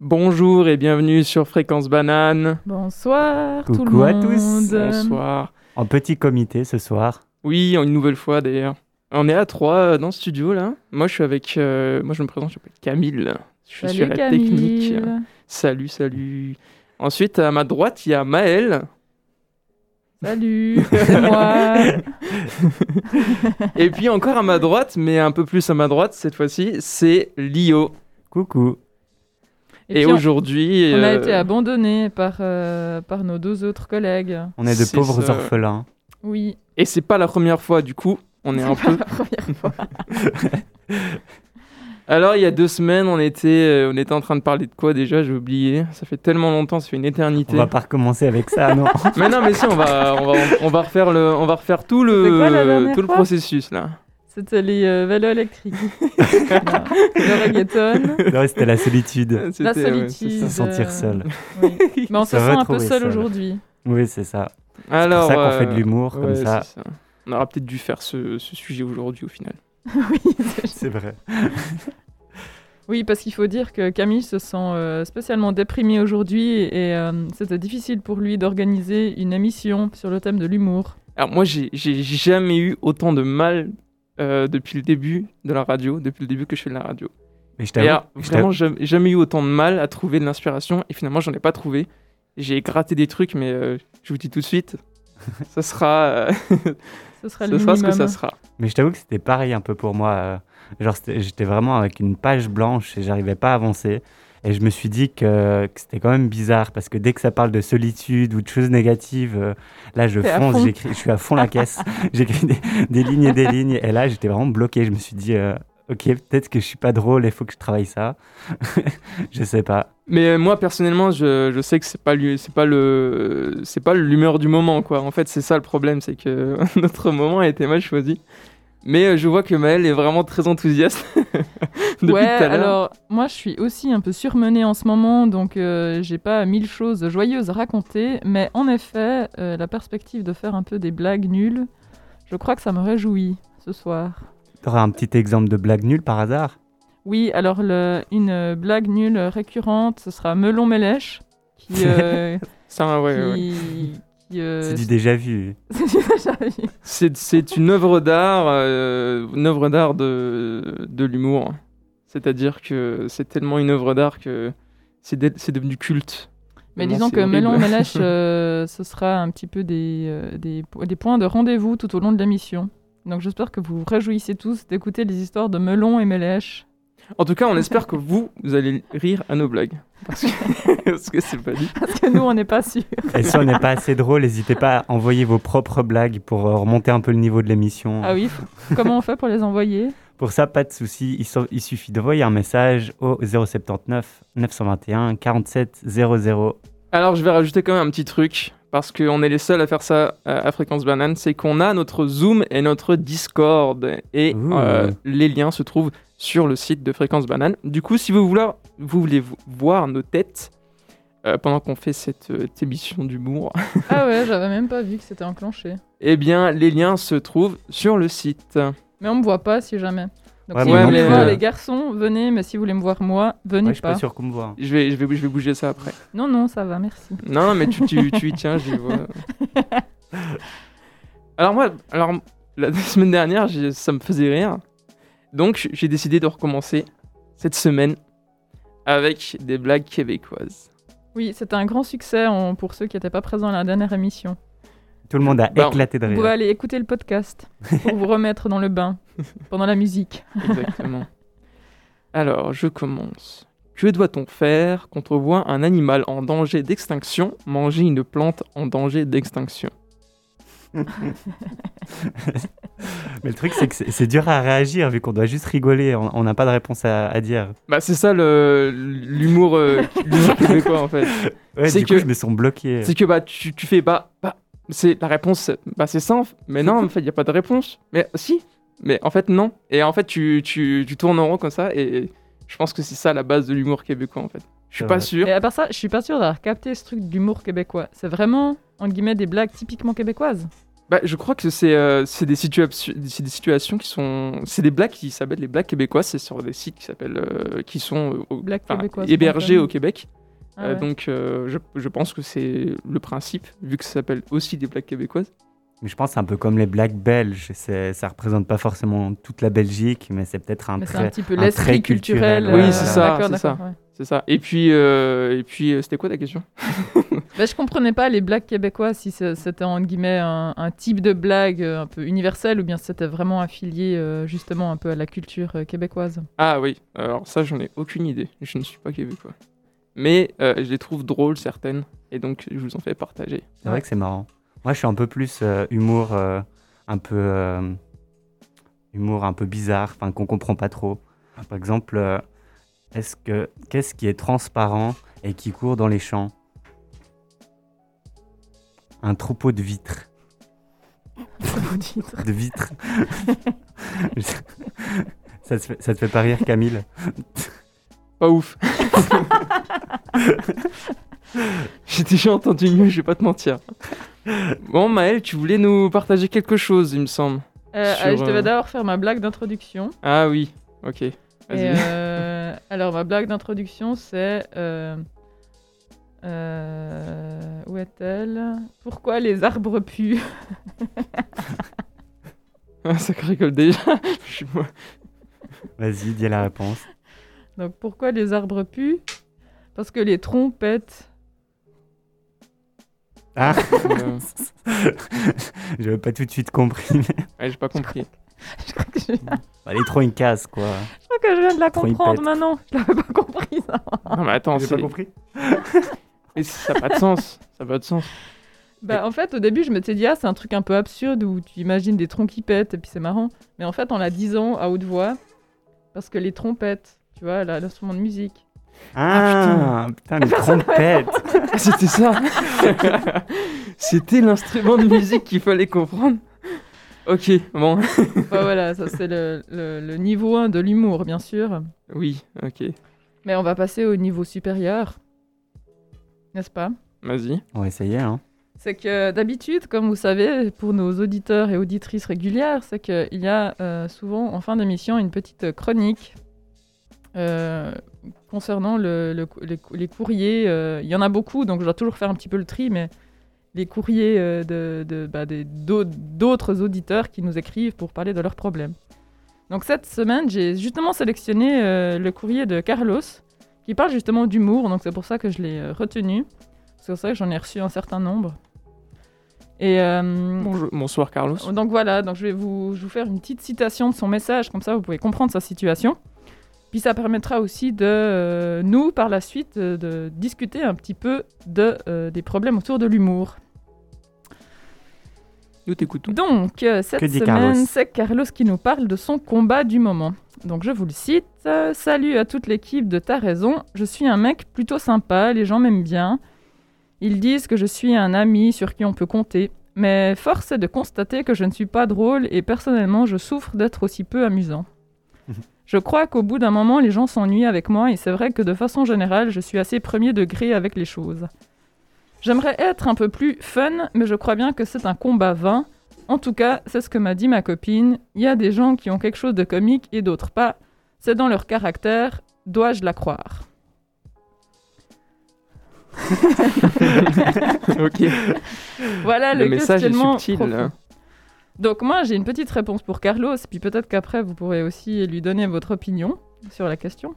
Bonjour et bienvenue sur Fréquence Banane. Bonsoir tout le Coucou à monde. tous. Bonsoir. En petit comité ce soir. Oui, une nouvelle fois d'ailleurs. On est à trois euh, dans le studio là. Moi je suis avec. euh, moi je me présente, je m'appelle Camille. Je Salut suis à la Camille. technique. Salut, salut. Ensuite à ma droite il y a Maël. Salut, c'est moi. et puis encore à ma droite, mais un peu plus à ma droite cette fois-ci, c'est Lio. Coucou. Et, aujourd'hui. on, a euh, été abandonnés par, euh, par nos deux autres collègues. On est de pauvres ça. orphelins. Oui, Et c'est pas la première fois du coup. On est un peu. la première fois. Alors, il y a deux semaines, on était, euh, on était en train de parler de quoi déjà? J'ai oublié. Ça fait tellement longtemps, ça fait une éternité. On va pas recommencer avec ça, non? Mais non, mais si, on va, on va, on va refaire le, on va refaire tout quoi le, tout le processus là. C'était les euh, vélos électriques. Le reggaeton. Non, c'était la solitude. La solitude. c'est Se ça. sentir euh, seul. oui. Mais on se Se sent un peu seul seul. aujourd'hui. Oui, c'est ça. Alors, pour ça qu'on euh, fait de l'humour, comme ça. c'est On aura peut-être dû faire ce, ce sujet aujourd'hui au final. oui, c'est- C'est vrai. oui, parce qu'il faut dire que Camille se sent euh, spécialement déprimé aujourd'hui et euh, c'était difficile pour lui d'organiser une émission sur le thème de l'humour. Alors moi, j'ai jamais eu autant de mal euh, depuis le début de la radio, depuis le début que je fais de la radio. Mais je Et t'avoue, alors, je vraiment, jamais, jamais eu autant de mal à trouver de l'inspiration et finalement, j'en ai pas trouvé. J'ai gratté des trucs, mais euh, je vous dis tout de suite, ça sera, euh, Ce sera ça le sera ce que ça sera. Mais je t'avoue que c'était pareil un peu pour moi. euh, Genre, j'étais vraiment avec une page blanche et j'arrivais pas à avancer. Et je me suis dit que, que c'était quand même bizarre parce que dès que ça parle de solitude ou de choses négatives, euh, là je fonce, je suis à fond la caisse. J'écris des, des lignes et des lignes. Et là j'étais vraiment bloqué. Je me suis dit, euh, ok, peut-être que je suis pas drôle, il faut que je travaille ça. je sais pas. Mais euh, moi, personnellement, je, je sais que c'est pas lui, c'est pas le, c'est pas l'humeur du moment, quoi. En fait, c'est ça le problème, c'est que notre moment a été mal choisi. Mais euh, je vois que Maël est vraiment très enthousiaste depuis ouais, tout à l'heure. alors moi je suis aussi un peu surmenée en ce moment, donc euh, j'ai pas mille choses joyeuses à raconter, mais en effet, euh, la perspective de faire un peu des blagues nulles, je crois que ça me réjouit ce soir. T'auras un petit exemple de blague nulle par hasard? Oui, alors le- une blague nulle récurrente, ce sera Melon Mélèche, qui... euh, Ça, ouais, ouais, ouais. Qui- euh, C'est du déjà vu. c'est du déjà vu. C'est, c'est une œuvre d'art, euh, une œuvre d'art de, de l'humour. C'est-à-dire que c'est tellement une œuvre d'art que c'est, de- c'est devenu culte. Mais disons que horrible. Melon Mélèche, euh, ce sera un petit peu des, euh, des, po- des points de rendez-vous tout au long de l'émission. Donc j'espère que vous vous réjouissez tous d'écouter les histoires de Melon et Mélèche. En tout cas, on espère que vous, vous allez rire à nos blagues. Parce que, c'est pas dit. Parce que nous, on n'est pas sûrs. Et si on n'est pas assez drôle, n'hésitez pas à envoyer vos propres blagues pour euh, remonter un peu le niveau de l'émission. Ah oui, comment on fait pour les envoyer? Pour ça, pas de souci. Il, so- il suffit d'envoyer un message au 079 921 47 00. Alors, je vais rajouter quand même un petit truc. Parce qu'on est les seuls à faire ça à Fréquence Banane. C'est qu'on a notre Zoom et notre Discord. Et euh, les liens se trouvent sur le site de Fréquence Banane. Du coup, si vous voulez, vous voulez vo- voir nos têtes euh, pendant qu'on fait cette euh, émission d'humour, Ah ouais, j'avais même pas vu que c'était enclenché. eh bien, les liens se trouvent sur le site. Mais on me voit pas si jamais. Donc Ouais, si vous non voulez voir euh. les garçons, venez, mais si vous voulez me voir moi, venez Ouais, je suis pas. pas sûr qu'on me voit. Je vais, je vais, je vais bouger ça après. Non, non, ça va, merci. Non, non, mais tu, tu, tu y tiens, je les vois. Alors moi, alors, la semaine dernière, j'ai- ça me faisait rire. Donc, j'ai décidé de recommencer cette semaine avec des blagues québécoises. Oui, c'était un grand succès en- pour ceux qui n'étaient pas présents à la dernière émission. Tout le monde a Bah, éclaté de Vous pouvez rire. aller écouter le podcast pour vous remettre dans le bain pendant la musique. Exactement. Alors, je commence. Que doit-on faire quand on voit un animal en danger d'extinction manger une plante en danger d'extinction? Mais le truc, c'est que c'est dur à réagir vu qu'on doit juste rigoler. On n'a pas de réponse à, à dire. Bah, c'est ça l'humour euh, québécois en fait. Ouais, C'est que- coup, je me sens bloqué. C'est que bah tu, tu fais bah, bah c'est la réponse c'est- bah c'est simple mais non en fait il y a pas de réponse mais si mais en fait non et en fait tu, tu, tu tournes en rond comme ça et je pense que c'est ça la base de l'humour québécois en fait je suis pas vrai. sûr Et à part ça, je suis pas sûre d'avoir capté ce truc d'humour québécois. C'est vraiment, entre guillemets, des blagues typiquement québécoises. Bah, je crois que c'est euh, c'est des, situa- c'est des situations qui sont. C'est des blagues qui s'appellent les blagues québécoises. C'est sur des sites qui s'appellent. euh, qui sont euh, au- hébergés com. au Québec. Ah Euh, ouais. donc, euh, je, je pense que c'est le principe, vu que ça s'appelle aussi des blagues québécoises. Mais je pense que c'est un peu comme les blagues belges. Ça représente pas forcément toute la Belgique, mais c'est peut-être un c'est un trait. petit peu un l'esprit trait culturel. culturel, Oui, euh, c'est ça, D'accord, c'est ça. Et puis, euh, et puis euh, c'était quoi ta question? Bah, je comprenais pas les blagues québécoises, si c'était en guillemets un, un type de blague euh, un peu universel ou bien si c'était vraiment affilié euh, justement un peu à la culture euh, québécoise. Ah oui, alors ça, j'en ai aucune idée. Je ne suis pas québécois. Mais euh, je les trouve drôles, certaines. Et donc, je vous en fais partager. C'est vrai que c'est marrant. Moi, je suis un peu plus euh, humour, euh, un peu euh, humour un peu bizarre, enfin qu'on comprend pas trop. Par exemple, euh, est-ce que qu'est-ce qui est transparent et qui court dans les champs? Un troupeau de vitres. De vitres. ça, te fait, ça te fait pas rire, Camille? Pas ouf. J'ai déjà entendu mieux, je vais pas te mentir. Bon, Maël, tu voulais nous partager quelque chose, il me semble. Euh, Sur, allez, je devais euh, d'abord faire ma blague d'introduction. Ah oui, ok. Et, Vas-y. Alors, ma blague d'introduction, c'est. euh, euh, où est-elle? Pourquoi les arbres puent? Ah, ça rigole déjà. Je. Vas-y, dis la réponse. Donc, pourquoi les arbres puent? Parce que les troncs pètent. Ah, Euh, j'avais pas tout de suite compris. ouais, j'ai pas compris. Je, crois que je... je Bah, les troncs, ils cassent, quoi. crois que je viens de la comprendre maintenant. Je l'avais pas compris, ça. Non, mais attends, J'ai c'est... pas compris mais ça n'a pas de sens. Ça n'a pas de sens. Bah, en fait, au début, je m'étais dit, ah, c'est un truc un peu absurde où tu imagines des troncs qui pètent et puis c'est marrant. Mais en fait, en la disant à haute voix, parce que les troncs pètent, tu vois, là, l'instrument de musique. Ah, putain, les trompettes Ah, c'était ça C'était l'instrument de musique qu'il fallait comprendre Ok, bon. Voilà, ça c'est le, le- le niveau 1 de l'humour, bien sûr. Oui, ok. Mais on va passer au niveau supérieur. N'est-ce pas? Vas-y. On va essayer, hein. C'est que d'habitude, comme vous savez, pour nos auditeurs et auditrices régulières, c'est qu'il y a euh, souvent en fin d'émission une petite chronique euh, concernant le- le- les, les courriers. euh, Il y en a beaucoup, donc je dois toujours faire un petit peu le tri, mais les courriers euh, de, de- bah, d'autres auditeurs qui nous écrivent pour parler de leurs problèmes. Donc cette semaine, j'ai justement sélectionné euh, le courrier de Carlos, qui parle justement d'humour, donc c'est pour ça que je l'ai euh, retenu. C'est pour ça que j'en ai reçu un certain nombre. Et euh, Bonjour. Bonsoir, Carlos. donc voilà, donc je vais vous, je vous faire une petite citation de son message, comme ça vous pouvez comprendre sa situation. Puis ça permettra aussi de nous, par la suite, de discuter un petit peu de, des problèmes autour de l'humour. Nous t'écoutons. Donc, euh, cette Que dit semaine, c'est Carlos qui nous parle de son combat du moment. Donc, je vous le cite. Euh, Salut à toute l'équipe de Ta Raison. Je suis un mec plutôt sympa, les gens m'aiment bien. Ils disent que je suis un ami sur qui on peut compter. Mais force est de constater que je ne suis pas drôle et personnellement, je souffre d'être aussi peu amusant. Je crois qu'au bout d'un moment, les gens s'ennuient avec moi et c'est vrai que de façon générale, je suis assez premier degré avec les choses. J'aimerais être un peu plus fun, mais je crois bien que c'est un combat vain. En tout cas, c'est ce que m'a dit ma copine. Il y a des gens qui ont quelque chose de comique et d'autres pas. C'est dans leur caractère. Dois-je la croire? Ok. Voilà le, Le message est subtil. profond. là. Donc moi, j'ai une petite réponse pour Carlos, puis peut-être qu'après, vous pourrez aussi lui donner votre opinion sur la question.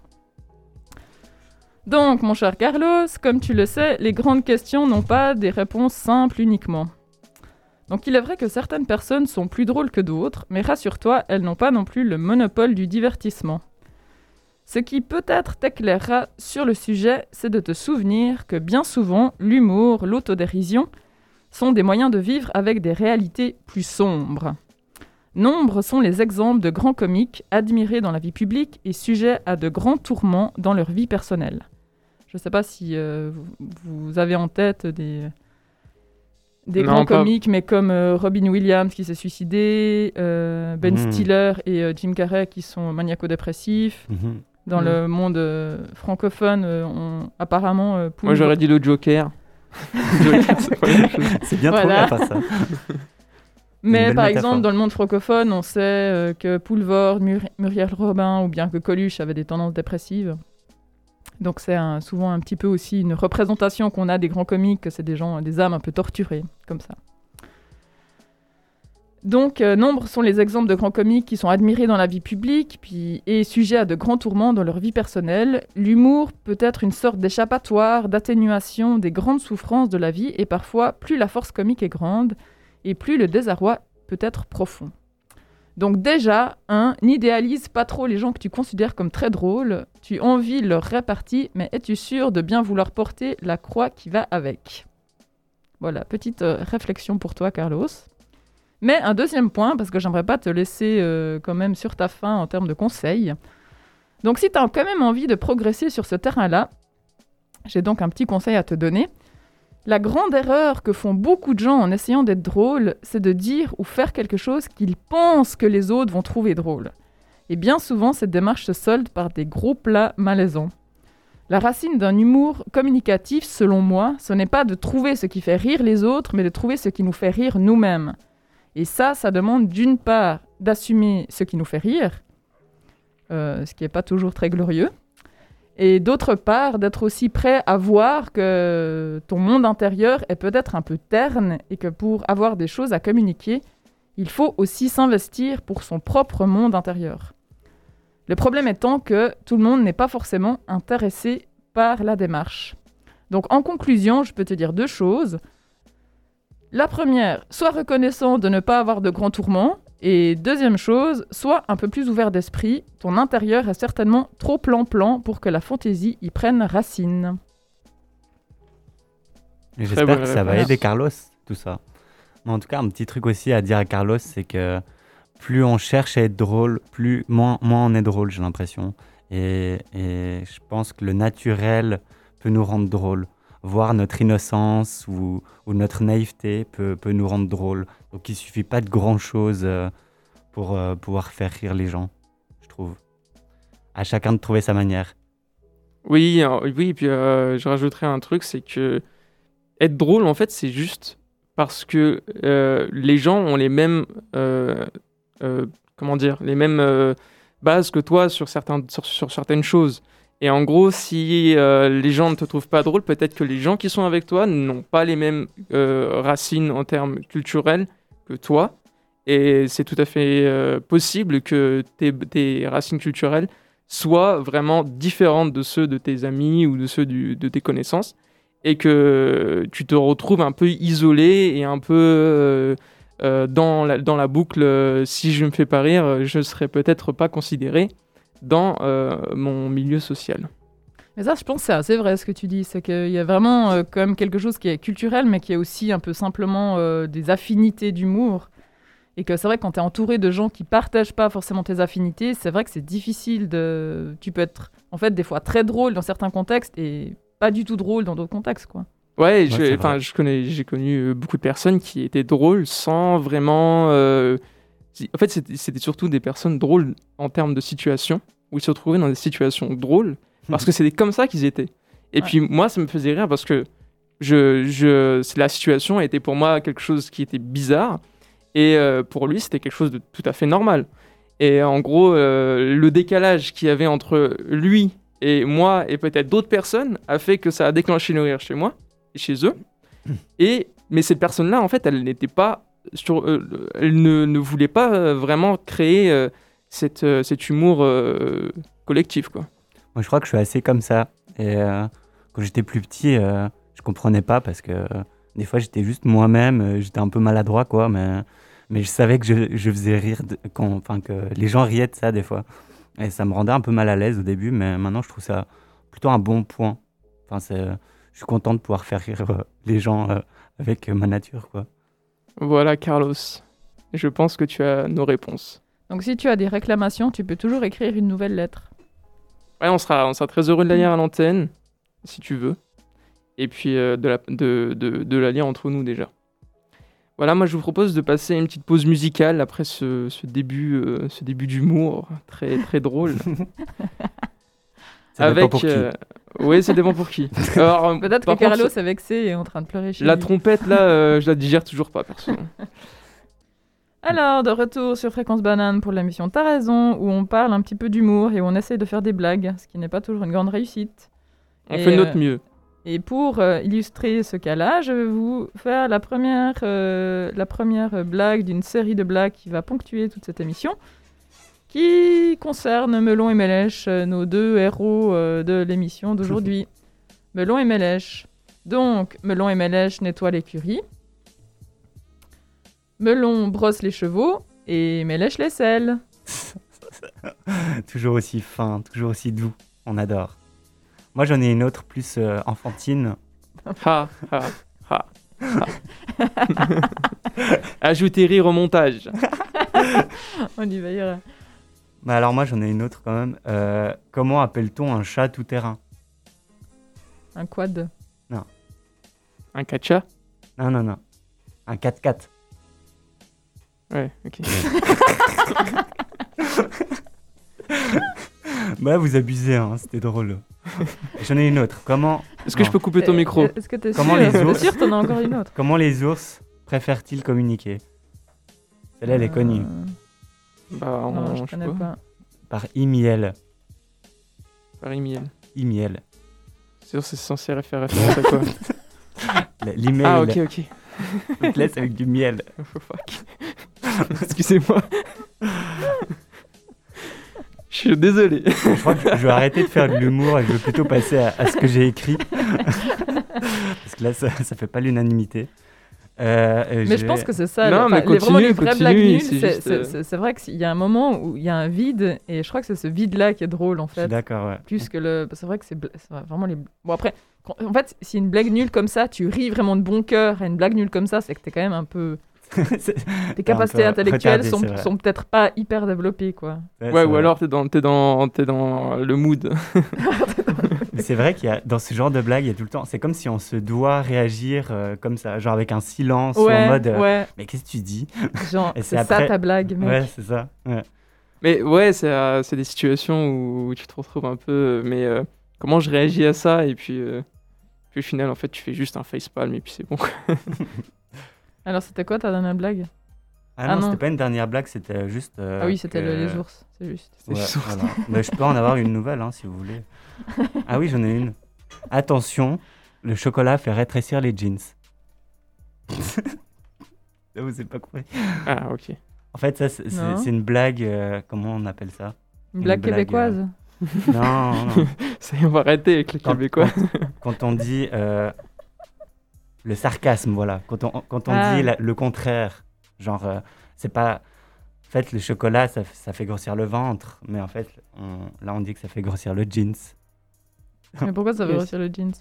Donc, mon cher Carlos, comme tu le sais, les grandes questions n'ont pas des réponses simples uniquement. Donc il est vrai que certaines personnes sont plus drôles que d'autres, mais rassure-toi, elles n'ont pas non plus le monopole du divertissement. Ce qui peut-être t'éclairera sur le sujet, c'est de te souvenir que bien souvent, l'humour, l'autodérision, sont des moyens de vivre avec des réalités plus sombres. Nombreux sont les exemples de grands comiques admirés dans la vie publique et sujets à de grands tourments dans leur vie personnelle. Je ne sais pas si euh, vous, vous avez en tête des, des Non, grands pas- comiques, mais comme euh, Robin Williams qui s'est suicidé, euh, Ben Mhm. Stiller et euh, Jim Carrey qui sont maniaco-dépressifs. Mhm. Dans Mhm. le monde euh, francophone, euh, on, apparemment, euh, Moi, j'aurais dit le Joker. C'est bien Voilà. trop bien, ça. Mais par métaphore. exemple, dans le monde francophone, on sait euh, que Poulvord, Mur- Muriel Robin ou bien que Coluche avaient des tendances dépressives. Donc c'est souvent un petit peu aussi une représentation qu'on a des grands comiques, que c'est des gens, des âmes un peu torturées, comme ça. Donc, euh, nombre sont les exemples de grands comiques qui sont admirés dans la vie publique puis, et sujets à de grands tourments dans leur vie personnelle. L'humour peut être une sorte d'échappatoire, d'atténuation des grandes souffrances de la vie, et parfois, plus la force comique est grande, et plus le désarroi peut être profond. Donc déjà, un, n'idéalise pas trop les gens que tu considères comme très drôles. Tu envies leur répartie, mais es-tu sûr de bien vouloir porter la croix qui va avec? Voilà, petite euh, réflexion pour toi, Carlos. Mais un deuxième point, parce que j'aimerais pas te laisser euh, quand même sur ta faim en termes de conseils. Donc si tu as quand même envie de progresser sur ce terrain-là, j'ai donc un petit conseil à te donner. La grande erreur que font beaucoup de gens en essayant d'être drôles, c'est de dire ou faire quelque chose qu'ils pensent que les autres vont trouver drôle. Et bien souvent, cette démarche se solde par des gros plats malaisants. La racine d'un humour communicatif, selon moi, ce n'est pas de trouver ce qui fait rire les autres, mais de trouver ce qui nous fait rire nous-mêmes. Et ça, ça demande d'une part d'assumer ce qui nous fait rire, euh, ce qui n'est pas toujours très glorieux, et d'autre part d'être aussi prêt à voir que ton monde intérieur est peut-être un peu terne et que pour avoir des choses à communiquer, il faut aussi s'investir pour son propre monde intérieur. Le problème étant que tout le monde n'est pas forcément intéressé par la démarche. Donc en conclusion, je peux te dire deux choses. La première, sois reconnaissant de ne pas avoir de grands tourments. Et deuxième chose, sois un peu plus ouvert d'esprit. Ton intérieur est certainement trop plan-plan pour que la fantaisie y prenne racine. J'espère que ça va aider Carlos, tout ça. Mais en tout cas, un petit truc aussi à dire à Carlos, c'est que plus on cherche à être drôle, plus moins, moins on est drôle, j'ai l'impression. Et, et je pense que le naturel peut nous rendre drôle. Voir notre innocence ou, notre naïveté peut, nous rendre drôle. Donc il suffit pas de grand chose pour euh, pouvoir faire rire les gens, je trouve. À chacun de trouver sa manière. Oui, euh, oui, et puis euh, je rajouterais un truc, c'est que être drôle, en fait, c'est juste parce que euh, les gens ont les mêmes, euh, euh, comment dire, les mêmes euh, bases que toi sur, sur certaines choses. Et en gros, si euh, les gens ne te trouvent pas drôle, peut-être que les gens qui sont avec toi n'ont pas les mêmes euh, racines en termes culturels que toi. Et c'est tout à fait euh, possible que tes, racines culturelles soient vraiment différentes de ceux de tes amis ou de ceux de tes connaissances et que tu te retrouves un peu isolé et un peu dans, la, dans la boucle si je ne me fais pas rire, je ne serai peut-être pas considéré dans euh, mon milieu social. Mais ça, je pense que c'est assez vrai ce que tu dis. C'est qu'il y a vraiment euh, quand même quelque chose qui est culturel, mais qui est aussi un peu simplement euh, des affinités d'humour. Et que c'est vrai que quand tu es entouré de gens qui partagent pas forcément tes affinités, c'est vrai que c'est difficile de. Tu peux être en fait des fois très drôle dans certains contextes et pas du tout drôle dans d'autres contextes, quoi. Ouais, je connais, j'ai connu beaucoup de personnes qui étaient drôles sans vraiment. En fait, c'était surtout des personnes drôles en termes de situation, où ils se retrouvaient dans des situations drôles, parce que c'était comme ça qu'ils étaient. Et Ouais. puis moi, ça me faisait rire parce que je, je, la situation était pour moi quelque chose qui était bizarre, et euh, pour lui, c'était quelque chose de tout à fait normal. Et en gros, euh, le décalage qu'il y avait entre lui et moi et peut-être d'autres personnes a fait que ça a déclenché le rire chez moi et chez eux. Et mais cette personne-là, en fait, elle n'était pas euh, elle ne, voulait pas euh, vraiment créer euh, cet humour collectif, quoi. Moi, je crois que je suis assez comme ça. Et quand j'étais plus petit, je comprenais pas parce que des fois, j'étais juste moi-même. j'étais un peu maladroit, quoi. Mais, je savais que je, faisais rire, que les gens riaient de ça des fois. Et ça me rendait un peu mal à l'aise au début, mais maintenant, je trouve ça plutôt un bon point. Enfin, je suis content de pouvoir faire rire les gens avec ma nature, quoi. Voilà, Carlos. Je pense que tu as nos réponses. Donc si tu as des réclamations, tu peux toujours écrire une nouvelle lettre. Ouais, on sera, on sera très heureux de la lire à l'antenne, si tu veux. Et puis euh, de, la, de, de, de la lire entre nous déjà. Voilà, moi je vous propose de passer une petite pause musicale après ce, ce début, euh, ce début d'humour très très drôle. Ça dépend pour qui. euh, Oui, ça dépend pour qui. Alors, Peut-être que Carlos est vexé et est en train de pleurer chez la lui. trompette là, euh, je la digère toujours pas, perso. Alors, de retour sur Fréquence Banane pour l'émission T'as raison, où on parle un petit peu d'humour et où on essaye de faire des blagues, ce qui n'est pas toujours une grande réussite. On Et, fait notre euh, mieux. Et pour euh, illustrer ce cas-là, je vais vous faire la première, euh, la première blague d'une série de blagues qui va ponctuer toute cette émission, qui concerne Melon et Mélèche, euh, nos deux héros euh, de l'émission d'aujourd'hui. Melon et Mélèche. Donc, Melon et Mélèche nettoient l'écurie. Melon brosse les chevaux et Mélèche les selle. toujours aussi fin, toujours aussi doux. On adore. Moi, j'en ai une autre plus euh, enfantine. Ha, ha, ha, ha. Ajoutez rire au montage. On y veillera. Mais alors, moi, j'en ai une autre quand même. Euh, comment appelle-t-on un chat tout-terrain? Un quad. Un catcha Non, non, non. Un 4x4. Ouais, ok. Bah, vous abusez, hein, c'était drôle. J'en ai une autre. Comment, Est-ce que je Non. peux couper ton Euh, micro? Est-ce que t'es Comment sûr les T'es ours- sûr t'en as encore une autre? Comment les ours préfèrent-ils communiquer? Celle-là, elle est connue. Euh, Bah, Non, on- je je sais connais pas. pas. Par email. Par email. Email. C'est sûr, c'est censé faire référence à quoi L'email. Ah, ok, ok. on te laisse avec du miel. Oh, fuck. Excusez-moi. Je suis désolé. Je crois que je vais arrêter de faire de l'humour et je vais plutôt passer à, à ce que j'ai écrit. Parce que là, ça, ça fait pas l'unanimité. Euh, Mais je pense que c'est ça. Non, le- mais enfin, les, vraiment les continue, continue, c'est euh, c'est- vrai qu'il y a un moment où il y a un vide et je crois que c'est ce vide-là qui est drôle en Je suis fait. d'accord, ouais. Plus que le. C'est vrai que c'est vraiment les. Bon après, quand- en fait, si une blague nulle comme ça, tu ris vraiment de bon cœur à une blague nulle comme ça, c'est que t'es quand même un peu. Tes capacités intellectuelles retardé, sont, peut-être pas hyper développées quoi. Ouais, ou vrai. alors t'es dans, t'es dans, t'es dans le mood. Mais c'est vrai qu'il y a dans ce genre de blague, il y a tout le temps. C'est comme si on se doit réagir euh, comme ça, genre avec un silence ou en mode. euh, ouais. Mais qu'est-ce que tu dis? Genre, c'est ça ta blague, mec. Ouais, c'est ça. ouais. Mais ouais, c'est euh, c'est des situations où tu te retrouves un peu. Mais euh, comment je réagis à ça? Et puis, euh, puis au final, en fait, tu fais juste un facepalm et puis c'est bon. Alors c'était quoi ta dernière blague? Ah, Ah non, non. c'était pas une dernière blague, c'était juste. euh, Ah oui, c'était que- le- les ours, c'est juste. Ouais, juste- voilà. Mais je peux en avoir une nouvelle hein, si vous voulez. Ah oui, j'en ai une. Attention, le chocolat fait rétrécir les jeans. Ça, vous avez pas compris. Ah, ok. En fait, ça, c'est une blague. euh, comment on appelle ça? Une Une blague québécoise Non, non. Ça y est, on va arrêter avec les Quand- Québécois. Quand on dit euh, le sarcasme, voilà. Quand on, quand on Ah. dit la- le contraire, genre, euh, c'est pas. En fait, le chocolat, ça, ça fait grossir le ventre. Mais en fait, on- là, on dit que ça fait grossir le jeans. Mais pourquoi ça Yes. grossir le jeans?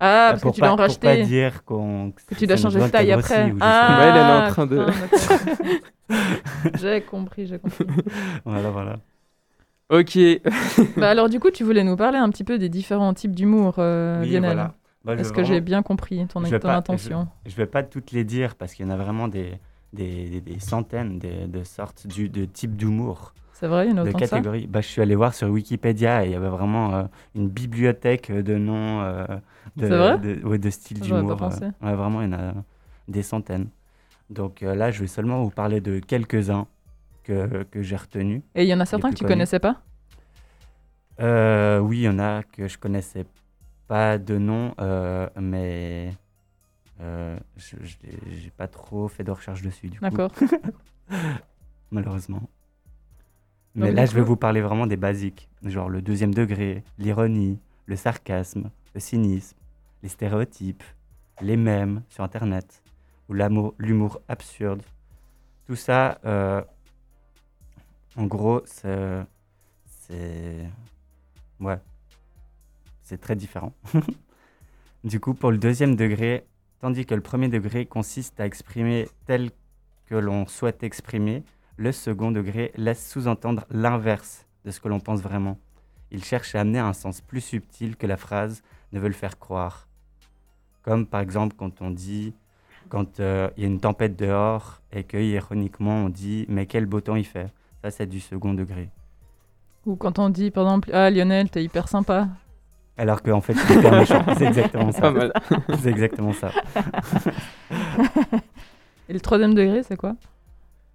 Ah, parce Pour que tu l'as pas- Pour pas racheté. dire qu'on. Que tu dois changer de taille après. je Ah. Ouais, elle, est en train de- j'ai compris, j'ai compris. Voilà, voilà. ok. bah alors du coup, tu voulais nous parler un petit peu des différents types d'humour, euh, Oui, Lionel. voilà. Bah, je Est-ce veux que j'ai bien compris ton, je vais ton pas- intention? Je vais pas toutes les dire parce qu'il y en a vraiment des, des, des- des centaines de, de sortes du, de types d'humour, C'est vrai, il y en a de autant que ça catégories. Bah, je suis allé voir sur Wikipédia et il y avait vraiment euh, une bibliothèque de noms euh, de, vrai de, ouais, de styles d'humour. euh, ouais, vraiment, il y en a des centaines. Donc euh, là, je vais seulement vous parler de quelques-uns que, que j'ai retenus. Et il y en a certains que tu connus. connaissais pas? Oui, il y en a que je connaissais pas de nom, mais euh, je pas trop fait de recherche dessus du coup, D'accord. malheureusement. Mais Donc, là, je vais vous parler vraiment des basiques, genre le deuxième degré, l'ironie, le sarcasme, le cynisme, les stéréotypes, les mèmes sur Internet, ou l'humour absurde. Tout ça, euh, en gros, c'est- Ouais. C'est très différent. du coup, pour le deuxième degré, tandis que le premier degré consiste à exprimer tel que l'on souhaite exprimer, le second degré laisse sous-entendre l'inverse de ce que l'on pense vraiment. Il cherche à amener un sens plus subtil que la phrase ne veut le faire croire. Comme par exemple quand on dit, quand euh, il y a une tempête dehors et que ironiquement on dit mais quel beau temps il fait. Ça c'est du second degré. Ou quand on dit, par exemple, ah Lionel, t'es hyper sympa. Alors qu'en fait c'est hyper méchant. C'est exactement ça. C'est exactement ça. Et le troisième degré, c'est quoi?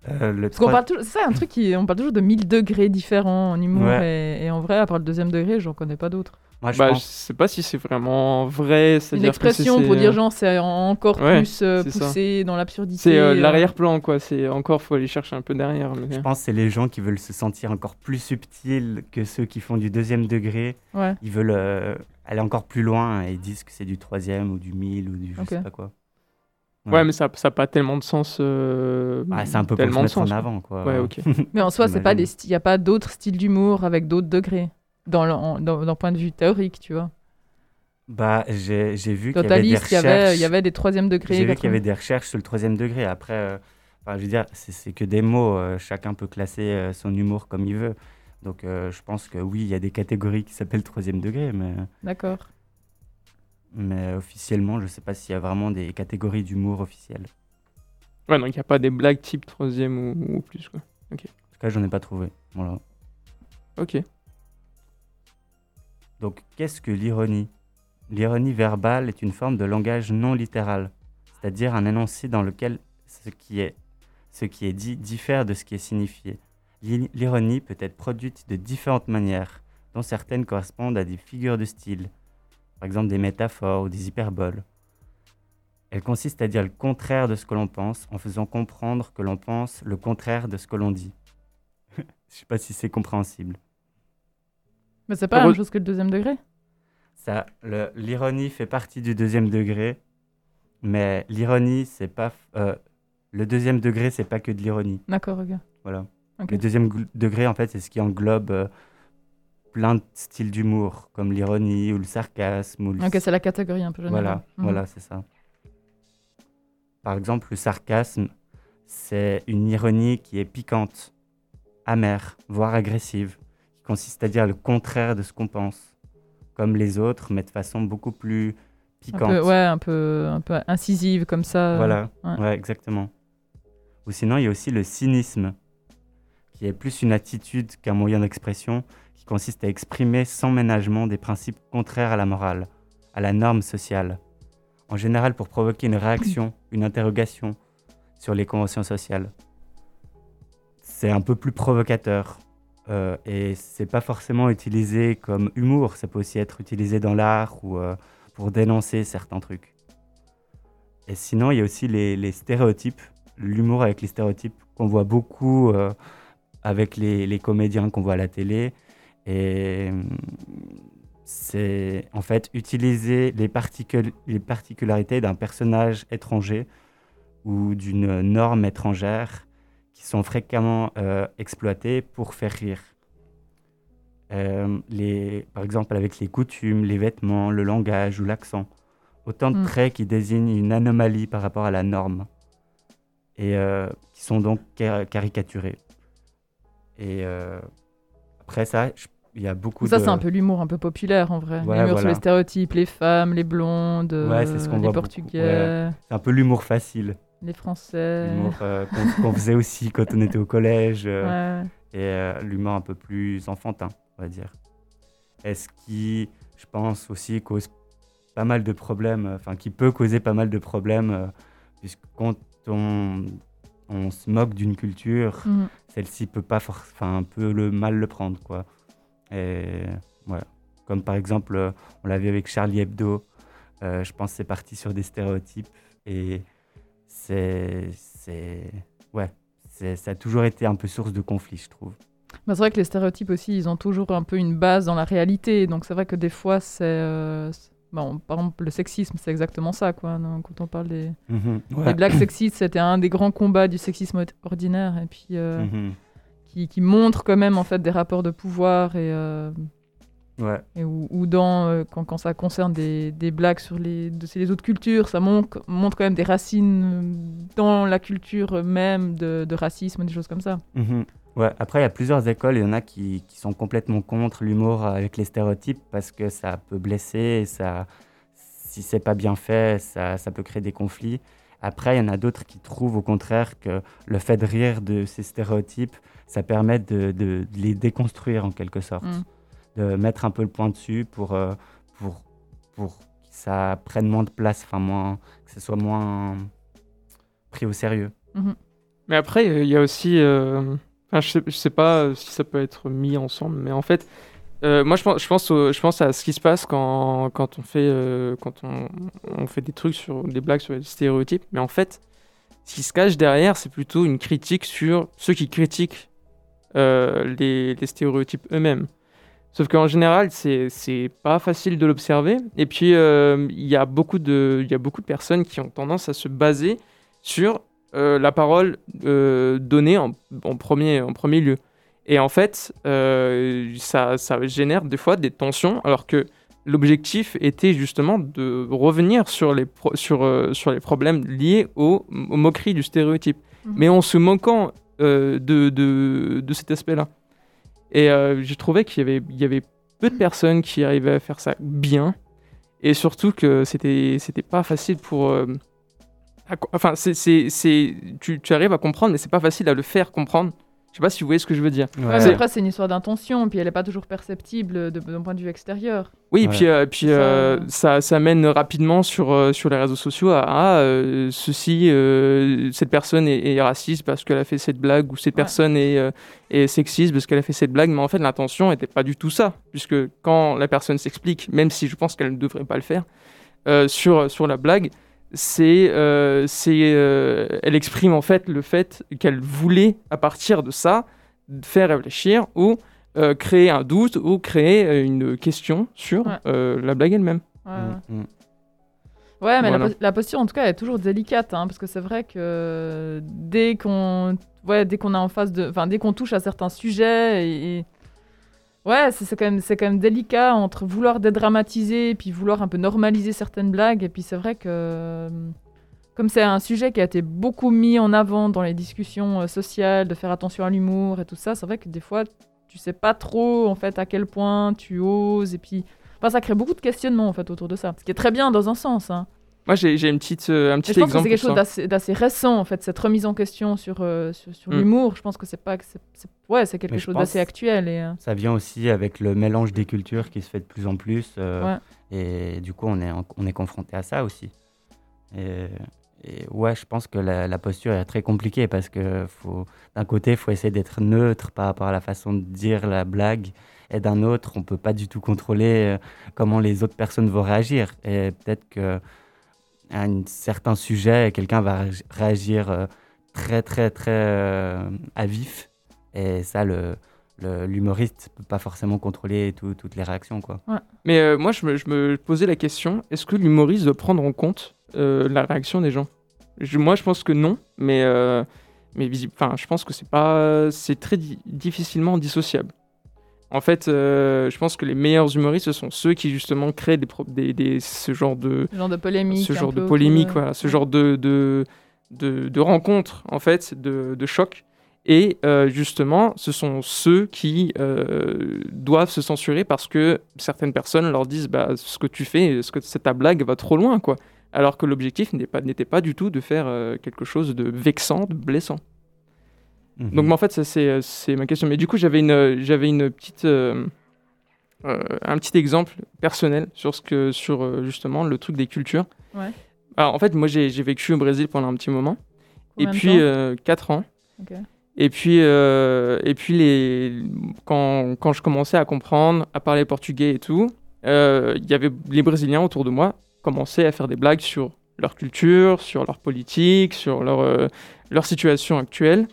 Euh, le Parce qu'on parle toujours, c'est ça un truc qui, on parle toujours de 1000 degrés différents en humour Ouais. et, et en vrai, à part le deuxième degré, j'en connais pas d'autres. Je Bah, je sais pas si c'est vraiment vrai. Une que expression pour dire genre c'est encore Ouais, plus euh, ça. poussé dans l'absurdité. C'est euh, euh, l'arrière-plan, quoi. C'est encore, faut aller chercher un peu derrière. mais- Je pense que c'est les gens qui veulent se sentir encore plus subtils que ceux qui font du deuxième degré. Ouais. Ils veulent euh, aller encore plus loin et ils disent que c'est du troisième ou du mille ou du je Ok. sais pas quoi. Ouais, mais ça n'a pas tellement de sens. euh, Ah, c'est un peu pour se mettre en quoi. avant quoi. Ouais, ok. Mais en soi, c'est pas J'imagine. des styles- il y a pas d'autres styles d'humour avec d'autres degrés dans le en- dans- d'un point de vue théorique, tu vois. Bah, j'ai j'ai vu qu'il y avait des Totaliste, il y avait recherches. il y avait des troisième degrés. J'ai vu qu'il y avait des recherches sur le troisième degré. Après, euh, enfin, je veux dire, c'est c'est que des mots. euh, chacun peut classer euh, son humour comme il veut. Donc, euh, je pense que oui, il y a des catégories qui s'appellent troisième degré, mais, D'accord. mais officiellement, je sais pas s'il y a vraiment des catégories d'humour officielles. Ouais, donc il n'y a pas des blagues type troisième ou, ou plus, quoi. En tout cas, j'en ai pas trouvé. Voilà. Ok. Donc, qu'est-ce que l'ironie? L'ironie verbale est une forme de langage non littéral, c'est-à-dire un énoncé dans lequel ce qui est, ce qui dit diffère de ce qui est signifié. L'i- L'ironie peut être produite de différentes manières, dont certaines correspondent à des figures de style, par exemple des métaphores ou des hyperboles. Elle consiste à dire le contraire de ce que l'on pense en faisant comprendre que l'on pense le contraire de ce que l'on dit. Je sais pas si c'est compréhensible. Mais c'est pas la même chose que le deuxième degré. Ça, l'ironie fait partie du deuxième degré, mais l'ironie, c'est pas. euh, le deuxième degré, c'est pas que de l'ironie. D'accord, ok. Voilà. Le deuxième degré, en fait, c'est ce qui englobe euh, plein de styles d'humour, comme l'ironie ou le sarcasme. Ou le... Ok, c'est la catégorie un peu générale. Voilà, Mhm. voilà, c'est ça. Par exemple, le sarcasme, c'est une ironie qui est piquante, amère, voire agressive, qui consiste à dire le contraire de ce qu'on pense, comme les autres, mais de façon beaucoup plus Un piquante. peu, ouais, un peu, un peu incisive comme ça. Voilà, ouais. ouais. exactement. Ou sinon, il y a aussi le cynisme, qui est plus une attitude qu'un moyen d'expression, qui consiste à exprimer sans ménagement des principes contraires à la morale, à la norme sociale. En général, pour provoquer une réaction, une interrogation sur les conventions sociales. C'est un peu plus provocateur. Euh, et c'est pas forcément utilisé comme humour, ça peut aussi être utilisé dans l'art ou euh, pour dénoncer certains trucs. Et sinon, il y a aussi les, stéréotypes, l'humour avec les stéréotypes qu'on voit beaucoup euh, avec les, comédiens qu'on voit à la télé. Et hum, c'est en fait utiliser les particularités d'un personnage étranger ou d'une norme étrangère qui sont fréquemment euh, exploitées pour faire rire. Euh, les, par exemple avec les coutumes, les vêtements, le langage ou l'accent. Autant de Mm. traits qui désignent une anomalie par rapport à la norme et euh, qui sont donc car- caricaturés. Et euh, après ça, je- il y a beaucoup Ça, de... c'est un peu l'humour un peu populaire en vrai. Ouais, l'humour sur les stéréotypes, les femmes, les blondes, Ouais, ce les Portugais, C'est un peu l'humour facile. Les Français. L'humour euh, qu'on qu'on faisait aussi quand on était au collège. euh, Ouais. et euh, l'humour un peu plus enfantin, on va dire. Et ce qui, je pense aussi, cause pas mal de problèmes, enfin, qui peut causer pas mal de problèmes, puisque quand on, on se moque d'une culture, Mhm. celle-ci peut pas, for- enfin, un peu le mal le prendre, quoi. Et voilà. Comme par exemple, on l'a vu avec Charlie Hebdo, euh, je pense que c'est parti sur des stéréotypes et c'est, c'est, ouais, c'est, ça a toujours été un peu source de conflit, je trouve. Bah, c'est vrai que les stéréotypes aussi, ils ont toujours un peu une base dans la réalité. Donc c'est vrai que des fois, c'est. euh, bon, par exemple, le sexisme, c'est exactement ça, quoi. non, quand on parle des, des blagues sexistes, c'était un des grands combats du sexisme ord- ordinaire. Et puis. euh, Mhm. qui, qui montre quand même en fait des rapports de pouvoir et, euh, Ouais, et ou, ou dans euh, quand, quand ça concerne des, des blagues sur les, de, les autres cultures, ça montre, montre quand même des racines euh, dans la culture même de, de racisme, des choses comme ça. Mhm. Ouais, après, il y a plusieurs écoles. Il y en a qui, qui sont complètement contre l'humour avec les stéréotypes parce que ça peut blesser, et ça, si c'est pas bien fait, ça, ça peut créer des conflits. Après, il y en a d'autres qui trouvent au contraire que le fait de rire de ces stéréotypes, ça permet de, de- de les déconstruire en quelque sorte, Mm. De mettre un peu le point dessus pour, euh, pour, pour que ça prenne moins de place, enfin moins, que ce soit moins pris au sérieux. Mhm. Mais après, il y a aussi. euh, enfin, je, sais, je sais pas si ça peut être mis ensemble, mais en fait, euh, moi je pense, je, pense au- je pense à ce qui se passe quand, quand on fait, euh, quand on, on fait des trucs sur des blagues sur les stéréotypes. Mais en fait, ce qui se cache derrière, c'est plutôt une critique sur ceux qui critiquent euh, les, les stéréotypes eux-mêmes. Sauf qu'en général, c'est pas facile de l'observer. Et puis, euh, il y, a beaucoup de- personnes qui ont tendance à se baser sur euh, la parole euh, donnée en, en premier, en premier lieu. Et en fait, ça, ça génère des fois des tensions, alors que l'objectif était justement de revenir sur les, pro- sur, sur les problèmes liés au, aux moqueries du stéréotype, Mhm. mais en se moquant de, de, de cet aspect-là. Et euh, j'ai trouvé qu'il y avait, il y avait peu de personnes qui arrivaient à faire ça bien, et surtout que c'était, pas facile pour. euh, enfin, c'est, c'est, c'est- tu, tu arrives à comprendre, mais c'est pas facile à le faire comprendre. Je sais pas si vous voyez ce que je veux dire. Ouais, Ouais. après, c'est une histoire d'intention, puis elle n'est pas toujours perceptible d'un point de vue extérieur. Oui, Ouais. puis, euh, puis Ça- euh, ça, ça mène rapidement sur, euh, sur les réseaux sociaux à ah, euh, ceci, euh, cette personne est, est raciste parce qu'elle a fait cette blague, ou cette Ouais. personne est, euh, est sexiste parce qu'elle a fait cette blague, mais en fait l'intention n'était pas du tout ça, puisque quand la personne s'explique, même si je pense qu'elle ne devrait pas le faire, euh, sur, sur la blague, c'est, euh, c'est, euh, elle exprime en fait le fait qu'elle voulait, à partir de ça, faire réfléchir ou euh, créer un doute ou créer une question sur Ouais. euh, la blague elle-même. Ouais, Mm, mm. Ouais, mais la, posture, en tout cas, est toujours délicate, hein, parce que c'est vrai que dès qu'on ouais, dès qu'on a en face de... Enfin, dès qu'on touche à certains sujets, et... et- Ouais, c'est quand, même- quand délicat entre vouloir dédramatiser, puis vouloir un peu normaliser certaines blagues, et puis c'est vrai que... Comme c'est un sujet qui a été beaucoup mis en avant dans les discussions euh, sociales, de faire attention à l'humour et tout ça, c'est vrai que des fois, tu sais pas trop, en fait, à quel point tu oses, et puis... Enfin, ça crée beaucoup de questionnements, en fait, autour de ça. Ce qui est très bien dans un sens, hein. Moi j'ai j'ai une petite, euh, un Et petit je pense que exemple c'est quelque chose d'assez d'assez récent, en fait, cette remise en question sur, euh, sur, sur Mm. l'humour. Je pense que c'est pas que c'est c'est- ouais, c'est quelque Mais chose d'assez actuel. Et, euh, Ça vient aussi avec le mélange des cultures qui se fait de plus en plus. euh, Et du coup, on est, on est confronté à ça aussi. Et, et ouais, je pense que la, la posture est très compliquée parce que faut, d'un côté, il faut essayer d'être neutre par rapport à la façon de dire la blague. Et d'un autre, on peut pas du tout contrôler comment les autres personnes vont réagir. Et peut-être que à un certain sujet, quelqu'un va réag- réagir euh, très, très, très euh, à vif. Et ça, le, l'humoriste peut pas forcément contrôler tout- toutes les réactions, quoi. Mais euh, moi je me, je me posais la question, est-ce que l'humoriste doit prendre en compte euh, la réaction des gens? Je- Moi je pense que non, mais, euh, mais enfin, je pense que c'est pas, c'est très di- difficilement dissociable. En fait, euh, je pense que les meilleurs humoristes, ce sont ceux qui justement créent des, des, des- ce genre de, ce genre de polémique. ce genre de polémique, voilà, ce genre de, de, de, de rencontre, en fait, de, de choc. Et euh, justement, ce sont ceux qui euh, doivent se censurer parce que certaines personnes leur disent bah, ce que tu fais, ce que c'est ta blague va trop loin, quoi. Alors que l'objectif n'était pas, du tout de faire quelque chose de vexant, de blessant. Mhm. Donc, mais en fait, ça, c'est, euh, c'est ma question. Mais du coup, j'avais une, j'avais une petite, euh, euh, un petit exemple personnel sur, ce que, sur justement le truc des cultures. Ouais. Alors, en fait, moi, j'ai, j'ai vécu au Brésil pendant un petit moment. Combien et puis, temps 4 ans. Et puis, euh, et puis les, quand, quand je commençais à comprendre, à parler portugais et tout, euh, il y avait les Brésiliens autour de moi commençaient à faire des blagues sur leur culture, sur leur politique, sur leur, euh, leur situation actuelle.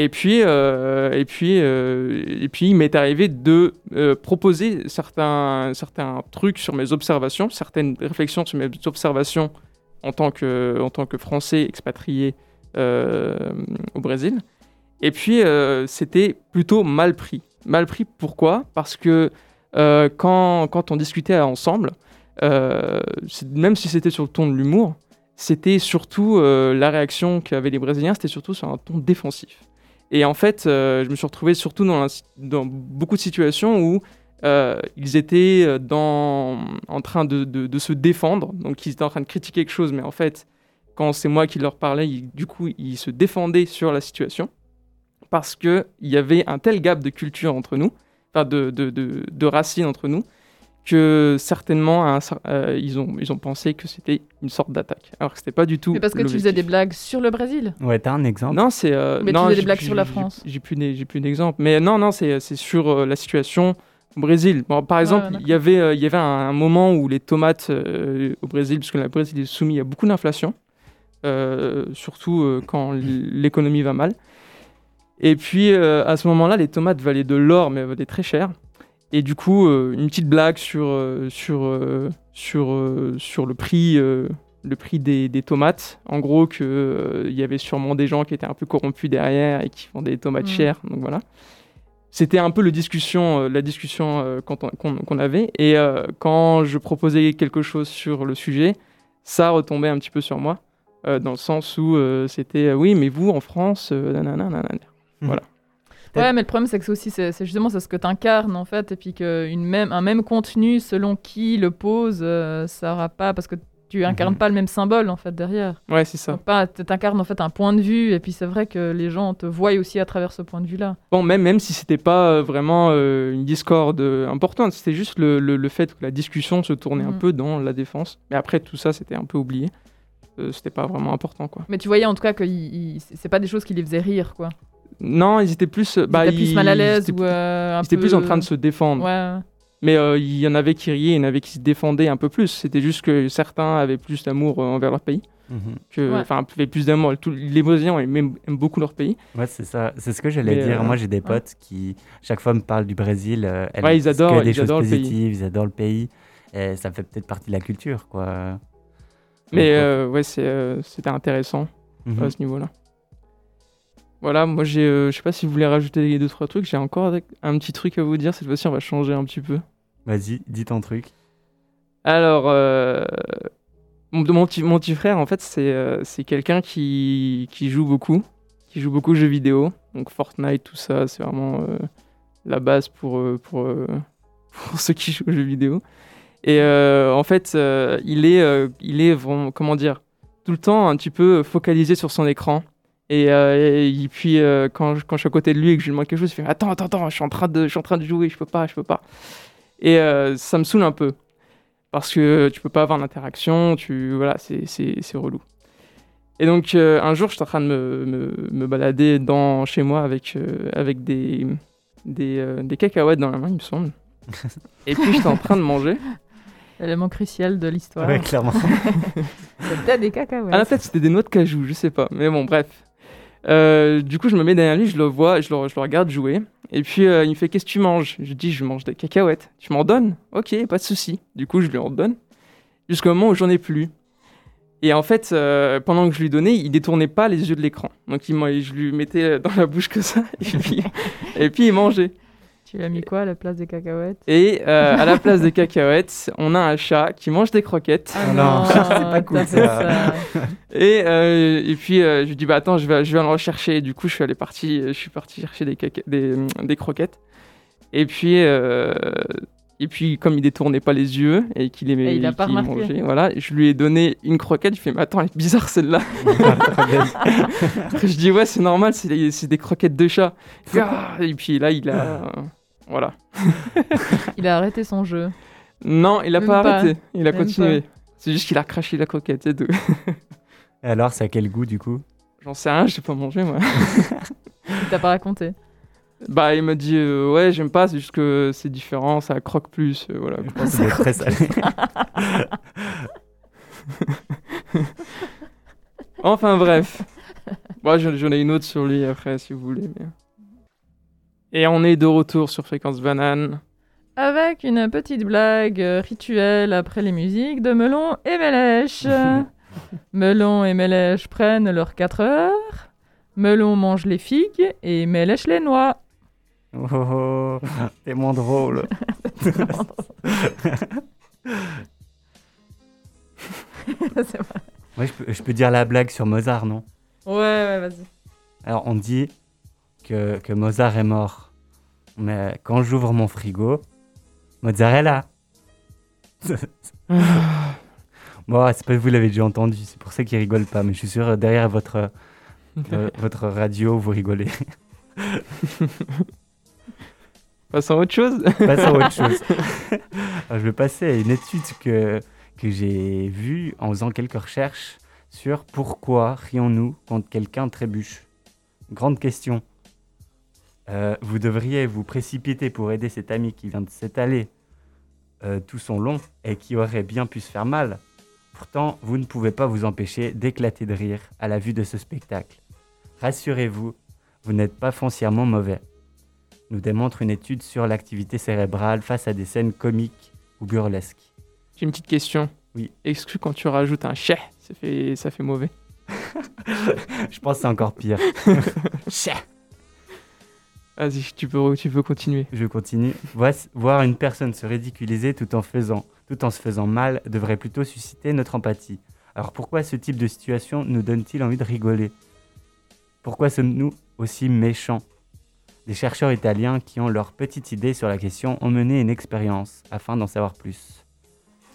Et puis, euh, et puis, euh, et puis, il m'est arrivé de euh, proposer certains, certains trucs sur mes observations, certaines réflexions sur mes observations en tant que, en tant que Français expatrié au Brésil. Et puis, c'était plutôt mal pris. Mal pris, pourquoi? Parce que quand, quand on discutait ensemble, même si c'était sur le ton de l'humour, c'était surtout la réaction qu'avaient les Brésiliens, c'était surtout sur un ton défensif. Et en fait, euh, je me suis retrouvé surtout dans, beaucoup de situations où euh, ils étaient euh, en train de, se défendre, donc ils étaient en train de critiquer quelque chose, mais en fait, quand c'est moi qui leur parlais, du coup, ils se défendaient sur la situation parce qu'il y avait un tel gap de culture entre nous, enfin de, de, de racines entre nous, que certainement un euh, ils, ont, ils ont pensé que c'était une sorte d'attaque. Alors que c'était pas du tout. Mais parce que tu faisais des blagues sur le Brésil. Ouais, t'as un exemple? Non, c'est. euh, Mais tu non, faisais des blagues plus- sur la France. J'ai plus, j'ai plus d'exemple. Mais non, non, c'est c'est sur euh, la situation au Brésil. Bon, par exemple, il y avait, euh, il y avait un, un moment où les tomates euh, au Brésil, parce que le Brésil est soumis à beaucoup d'inflation, euh, surtout euh, quand l'économie va mal. Et puis euh, à ce moment-là, les tomates valaient de l'or, mais elles valaient très cher. Et du coup, euh, une petite blague sur, euh, sur, euh, sur, sur le prix, le prix des, des tomates. En gros, qu'il y avait sûrement des gens qui étaient un peu corrompus derrière et qui vendaient des tomates Mm. chères. Donc voilà. C'était un peu le discussion, la discussion qu'on qu'on avait. Et quand je proposais quelque chose sur le sujet, ça retombait un petit peu sur moi. dans le sens où c'était oui, mais vous en France, nanana, nanana. Peut-être- Ouais, mais le problème, c'est que c'est aussi, c'est justement ce que tu incarnes, en fait, et puis qu'un même, un même contenu, selon qui le pose, euh, ça aura pas, parce que tu incarnes Mhm. pas le même symbole, en fait, derrière. Ouais, c'est ça. Tu incarnes, en fait, un point de vue, et puis c'est vrai que les gens te voient aussi à travers ce point de vue-là. Bon, même, même si c'était pas euh, vraiment euh, une discorde importante, c'était juste le, le- le fait que la discussion se tournait un Mhm. peu dans la défense. Mais après, tout ça, c'était un peu oublié. Euh, c'était pas vraiment important, quoi. Mais tu voyais en tout cas que c'est pas des choses qui les faisaient rire, quoi. Non, ils étaient plus. euh, Ils Bah, étaient plus ils- mal à ils l'aise ou euh, un Ils étaient peu... plus en train de se défendre. Ouais. Mais euh, il y en avait qui riaient, il y en avait qui se défendaient un peu plus. C'était juste que certains avaient plus d'amour euh, envers leur pays. Mhm. Ouais. Enfin, avaient plus d'amour. Les Brésiliens aiment, aiment beaucoup leur pays. Ouais, c'est ça. C'est ce que j'allais dire. euh, Moi, j'ai des potes qui, chaque fois, me parlent du Brésil. euh, elles Ouais, ils disent que adorent- des ils choses adorent le pays. positives, ils adorent le pays. Et ça fait peut-être partie de la culture, quoi. Mais Donc, euh, ouais, euh, c'était intéressant. mhm. à ce niveau-là. Voilà, moi j'ai, euh, je sais pas si vous voulez rajouter deux trois trucs, j'ai encore un petit truc à vous dire. Cette fois-ci, on va changer un petit peu. Vas-y, dis ton truc. Alors, euh, mon, mon petit, mon petit frère, en fait, c'est, euh, c'est quelqu'un qui, qui joue beaucoup, qui joue beaucoup aux jeux vidéo. Donc Fortnite, tout ça, c'est vraiment la base pour, pour, pour ceux qui jouent aux jeux vidéo. Et en fait, il est, il est vraiment, comment dire, tout le temps un petit peu focalisé sur son écran. Et, euh, et puis euh, quand, je- quand je suis à côté de lui et que je lui demande quelque chose, il fait attends attends attends, je suis en train de, je suis en train de jouer, je peux pas, je peux pas. Et euh, ça me saoule un peu parce que tu peux pas avoir d'interaction, tu voilà, c'est relou. Et donc euh, un jour, j'étais en train de me, me, me balader dans chez moi avec euh, avec des des, euh, des cacahuètes dans la main, il me semble. Et puis j'étais en train de manger. L'élément crucial de l'histoire. Ouais, clairement. C'était des cacahuètes. Ah, la fait, c'était des noix de cajou, je sais pas. Mais bon, bref. Euh, du coup, je me mets derrière lui, je le vois, je le, regarde jouer. Et puis, euh, il me fait Qu'est-ce que tu manges? Je dis Je mange des cacahuètes. Tu m'en donnes? Ok, pas de souci. Du coup, je lui en donne. Jusqu'au moment où j'en ai plus. Et en fait, euh, pendant que je lui donnais, il détournait pas les yeux de l'écran. Donc, je lui mettais dans la bouche que ça. Et puis il mangeait. Tu as mis quoi à la place des cacahuètes Et euh, à la place des cacahuètes, on a un chat qui mange des croquettes. Ah non, c'est pas cool, ça. Et, euh, et puis euh, je lui dis bah attends je vais, je vais en rechercher. Du coup je suis allé parti, je suis parti chercher des, caca- des, des croquettes. Et puis euh, et puis comme il détournait pas les yeux et qu'il aimait Et il a pas qu'il remarqué. mangeait, voilà, je lui ai donné une croquette. Il fait mais attends elle est bizarre celle-là. je dis ouais c'est normal c'est des- croquettes de chat. Ah et puis là il a voilà. Il a arrêté son jeu. Non il a Même pas, pas. arrêté, il a Même continué. C'est juste qu'il a recraché la croquette c'est tout. Et alors, c'est à quel goût, du coup? J'en sais rien, j'ai pas mangé moi. Il t'a pas raconté. Bah, il m'a dit euh, ouais, j'aime pas, c'est juste que c'est différent, ça croque plus, euh, voilà. Ça être très salé. Enfin bref. Moi, j'en j'en ai une autre sur lui après, si vous voulez. mais- Et on est de retour sur Fréquence Banane. Avec une petite blague euh, rituelle après les musiques de Melon et Mélèche. Melon et Mélèche prennent leurs 4 heures. Melon mange les figues et Mélèche les noix. Oh, oh, oh, t'es moins drôle. C'est vrai. Ouais, je peux, je peux dire la blague sur Mozart, non? Ouais, ouais, vas-y. Alors, on dit que, que Mozart est mort. Mais quand j'ouvre mon frigo, mozzarella. bon, c'est pas que vous l'avez déjà entendu, c'est pour ça qu'il rigole pas. Mais je suis sûr, derrière votre, euh, votre radio, vous rigolez. Passons à autre chose. Passons à autre chose. Alors, je vais passer à une étude que, que j'ai vue en faisant quelques recherches sur pourquoi rions-nous quand quelqu'un trébuche. Grande question. Euh, vous devriez vous précipiter pour aider cet ami qui vient de s'étaler euh, tout son long et qui aurait bien pu se faire mal. Pourtant, vous ne pouvez pas vous empêcher d'éclater de rire à la vue de ce spectacle. Rassurez-vous, vous n'êtes pas foncièrement mauvais. Nous démontre une étude sur l'activité cérébrale face à des scènes comiques ou burlesques. J'ai une petite question. Oui. Est-ce que quand tu rajoutes un chè, ça fait, ça fait mauvais? Je pense que c'est encore pire. Chè. Vas-y, tu peux, tu peux continuer. Je continue. Voir une personne se ridiculiser tout en, faisant, tout en se faisant mal devrait plutôt susciter notre empathie. Alors pourquoi ce type de situation nous donne-t-il envie de rigoler? Pourquoi sommes-nous aussi méchants? Des chercheurs italiens qui ont leur petite idée sur la question ont mené une expérience afin d'en savoir plus.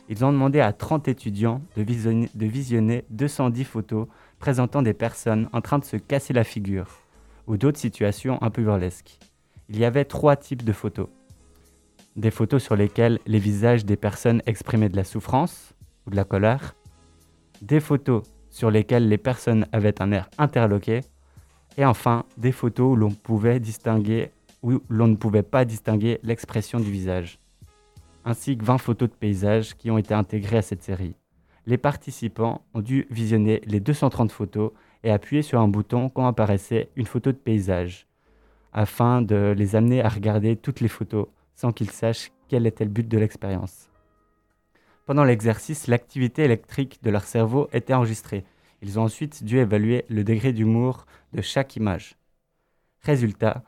Ils ont demandé à 30 étudiants de visionner, de visionner 210 photos présentant des personnes en train de se casser la figure ou d'autres situations un peu burlesques. Il y avait trois types de photos. Des photos sur lesquelles les visages des personnes exprimaient de la souffrance ou de la colère. Des photos sur lesquelles les personnes avaient un air interloqué. Et enfin, des photos où l'on pouvait distinguer où l'on ne pouvait pas distinguer l'expression du visage. Ainsi que 20 photos de paysages qui ont été intégrées à cette série. Les participants ont dû visionner les 230 photos et appuyer sur un bouton quand apparaissait une photo de paysage, afin de les amener à regarder toutes les photos sans qu'ils sachent quel était le but de l'expérience. Pendant l'exercice, l'activité électrique de leur cerveau était enregistrée. Ils ont ensuite dû évaluer le degré d'humour de chaque image. Résultat,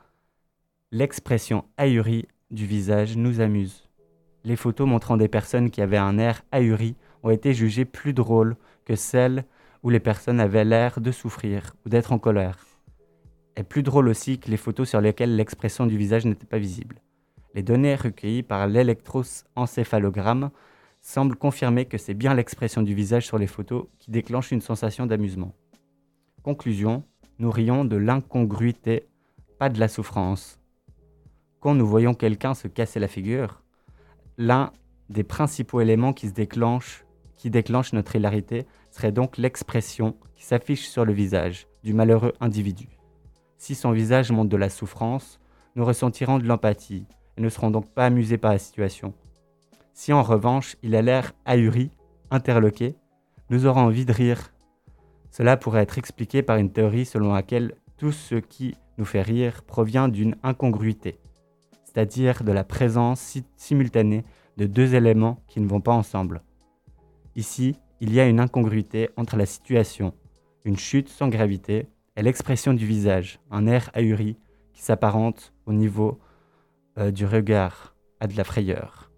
l'expression ahurie du visage nous amuse. Les photos montrant des personnes qui avaient un air ahuri ont été jugées plus drôles que celles où les personnes avaient l'air de souffrir ou d'être en colère. Et plus drôle aussi que les photos sur lesquelles l'expression du visage n'était pas visible. Les données recueillies par l'électroencéphalogramme semblent confirmer que c'est bien l'expression du visage sur les photos qui déclenche une sensation d'amusement. Conclusion, nous rions de l'incongruité, pas de la souffrance. Quand nous voyons quelqu'un se casser la figure, l'un des principaux éléments qui se déclenchent, qui déclenche notre hilarité, serait donc l'expression qui s'affiche sur le visage du malheureux individu. Si son visage montre de la souffrance, nous ressentirons de l'empathie et ne serons donc pas amusés par la situation. Si en revanche il a l'air ahuri, interloqué, nous aurons envie de rire. Cela pourrait être expliqué par une théorie selon laquelle tout ce qui nous fait rire provient d'une incongruité, c'est-à-dire de la présence si- simultanée de deux éléments qui ne vont pas ensemble. Ici, il y a une incongruité entre la situation, une chute sans gravité, et l'expression du visage, un air ahuri qui s'apparente au niveau euh, du regard à de la frayeur.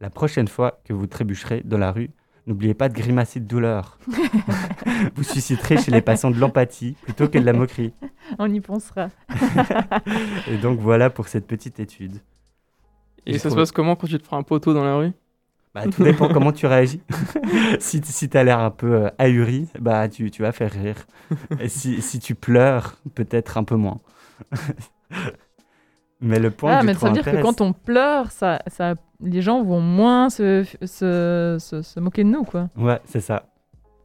La prochaine fois que vous trébucherez dans la rue, n'oubliez pas de grimacer de douleur. vous susciterez chez les passants de l'empathie plutôt que de la moquerie. On y pensera. Et donc voilà pour cette petite étude. Et J'ai ça se passe comment quand tu te prends un poteau dans la rue? Bah, tout dépend comment tu réagis. si si tu as l'air un peu euh, ahuri, bah, tu, tu vas faire rire. Et si, si tu pleures, peut-être un peu moins. mais le point Ah, que mais ça veut dire que quand on pleure, ça, ça, les gens vont moins se, se, se, se moquer de nous, quoi. Ouais, c'est ça.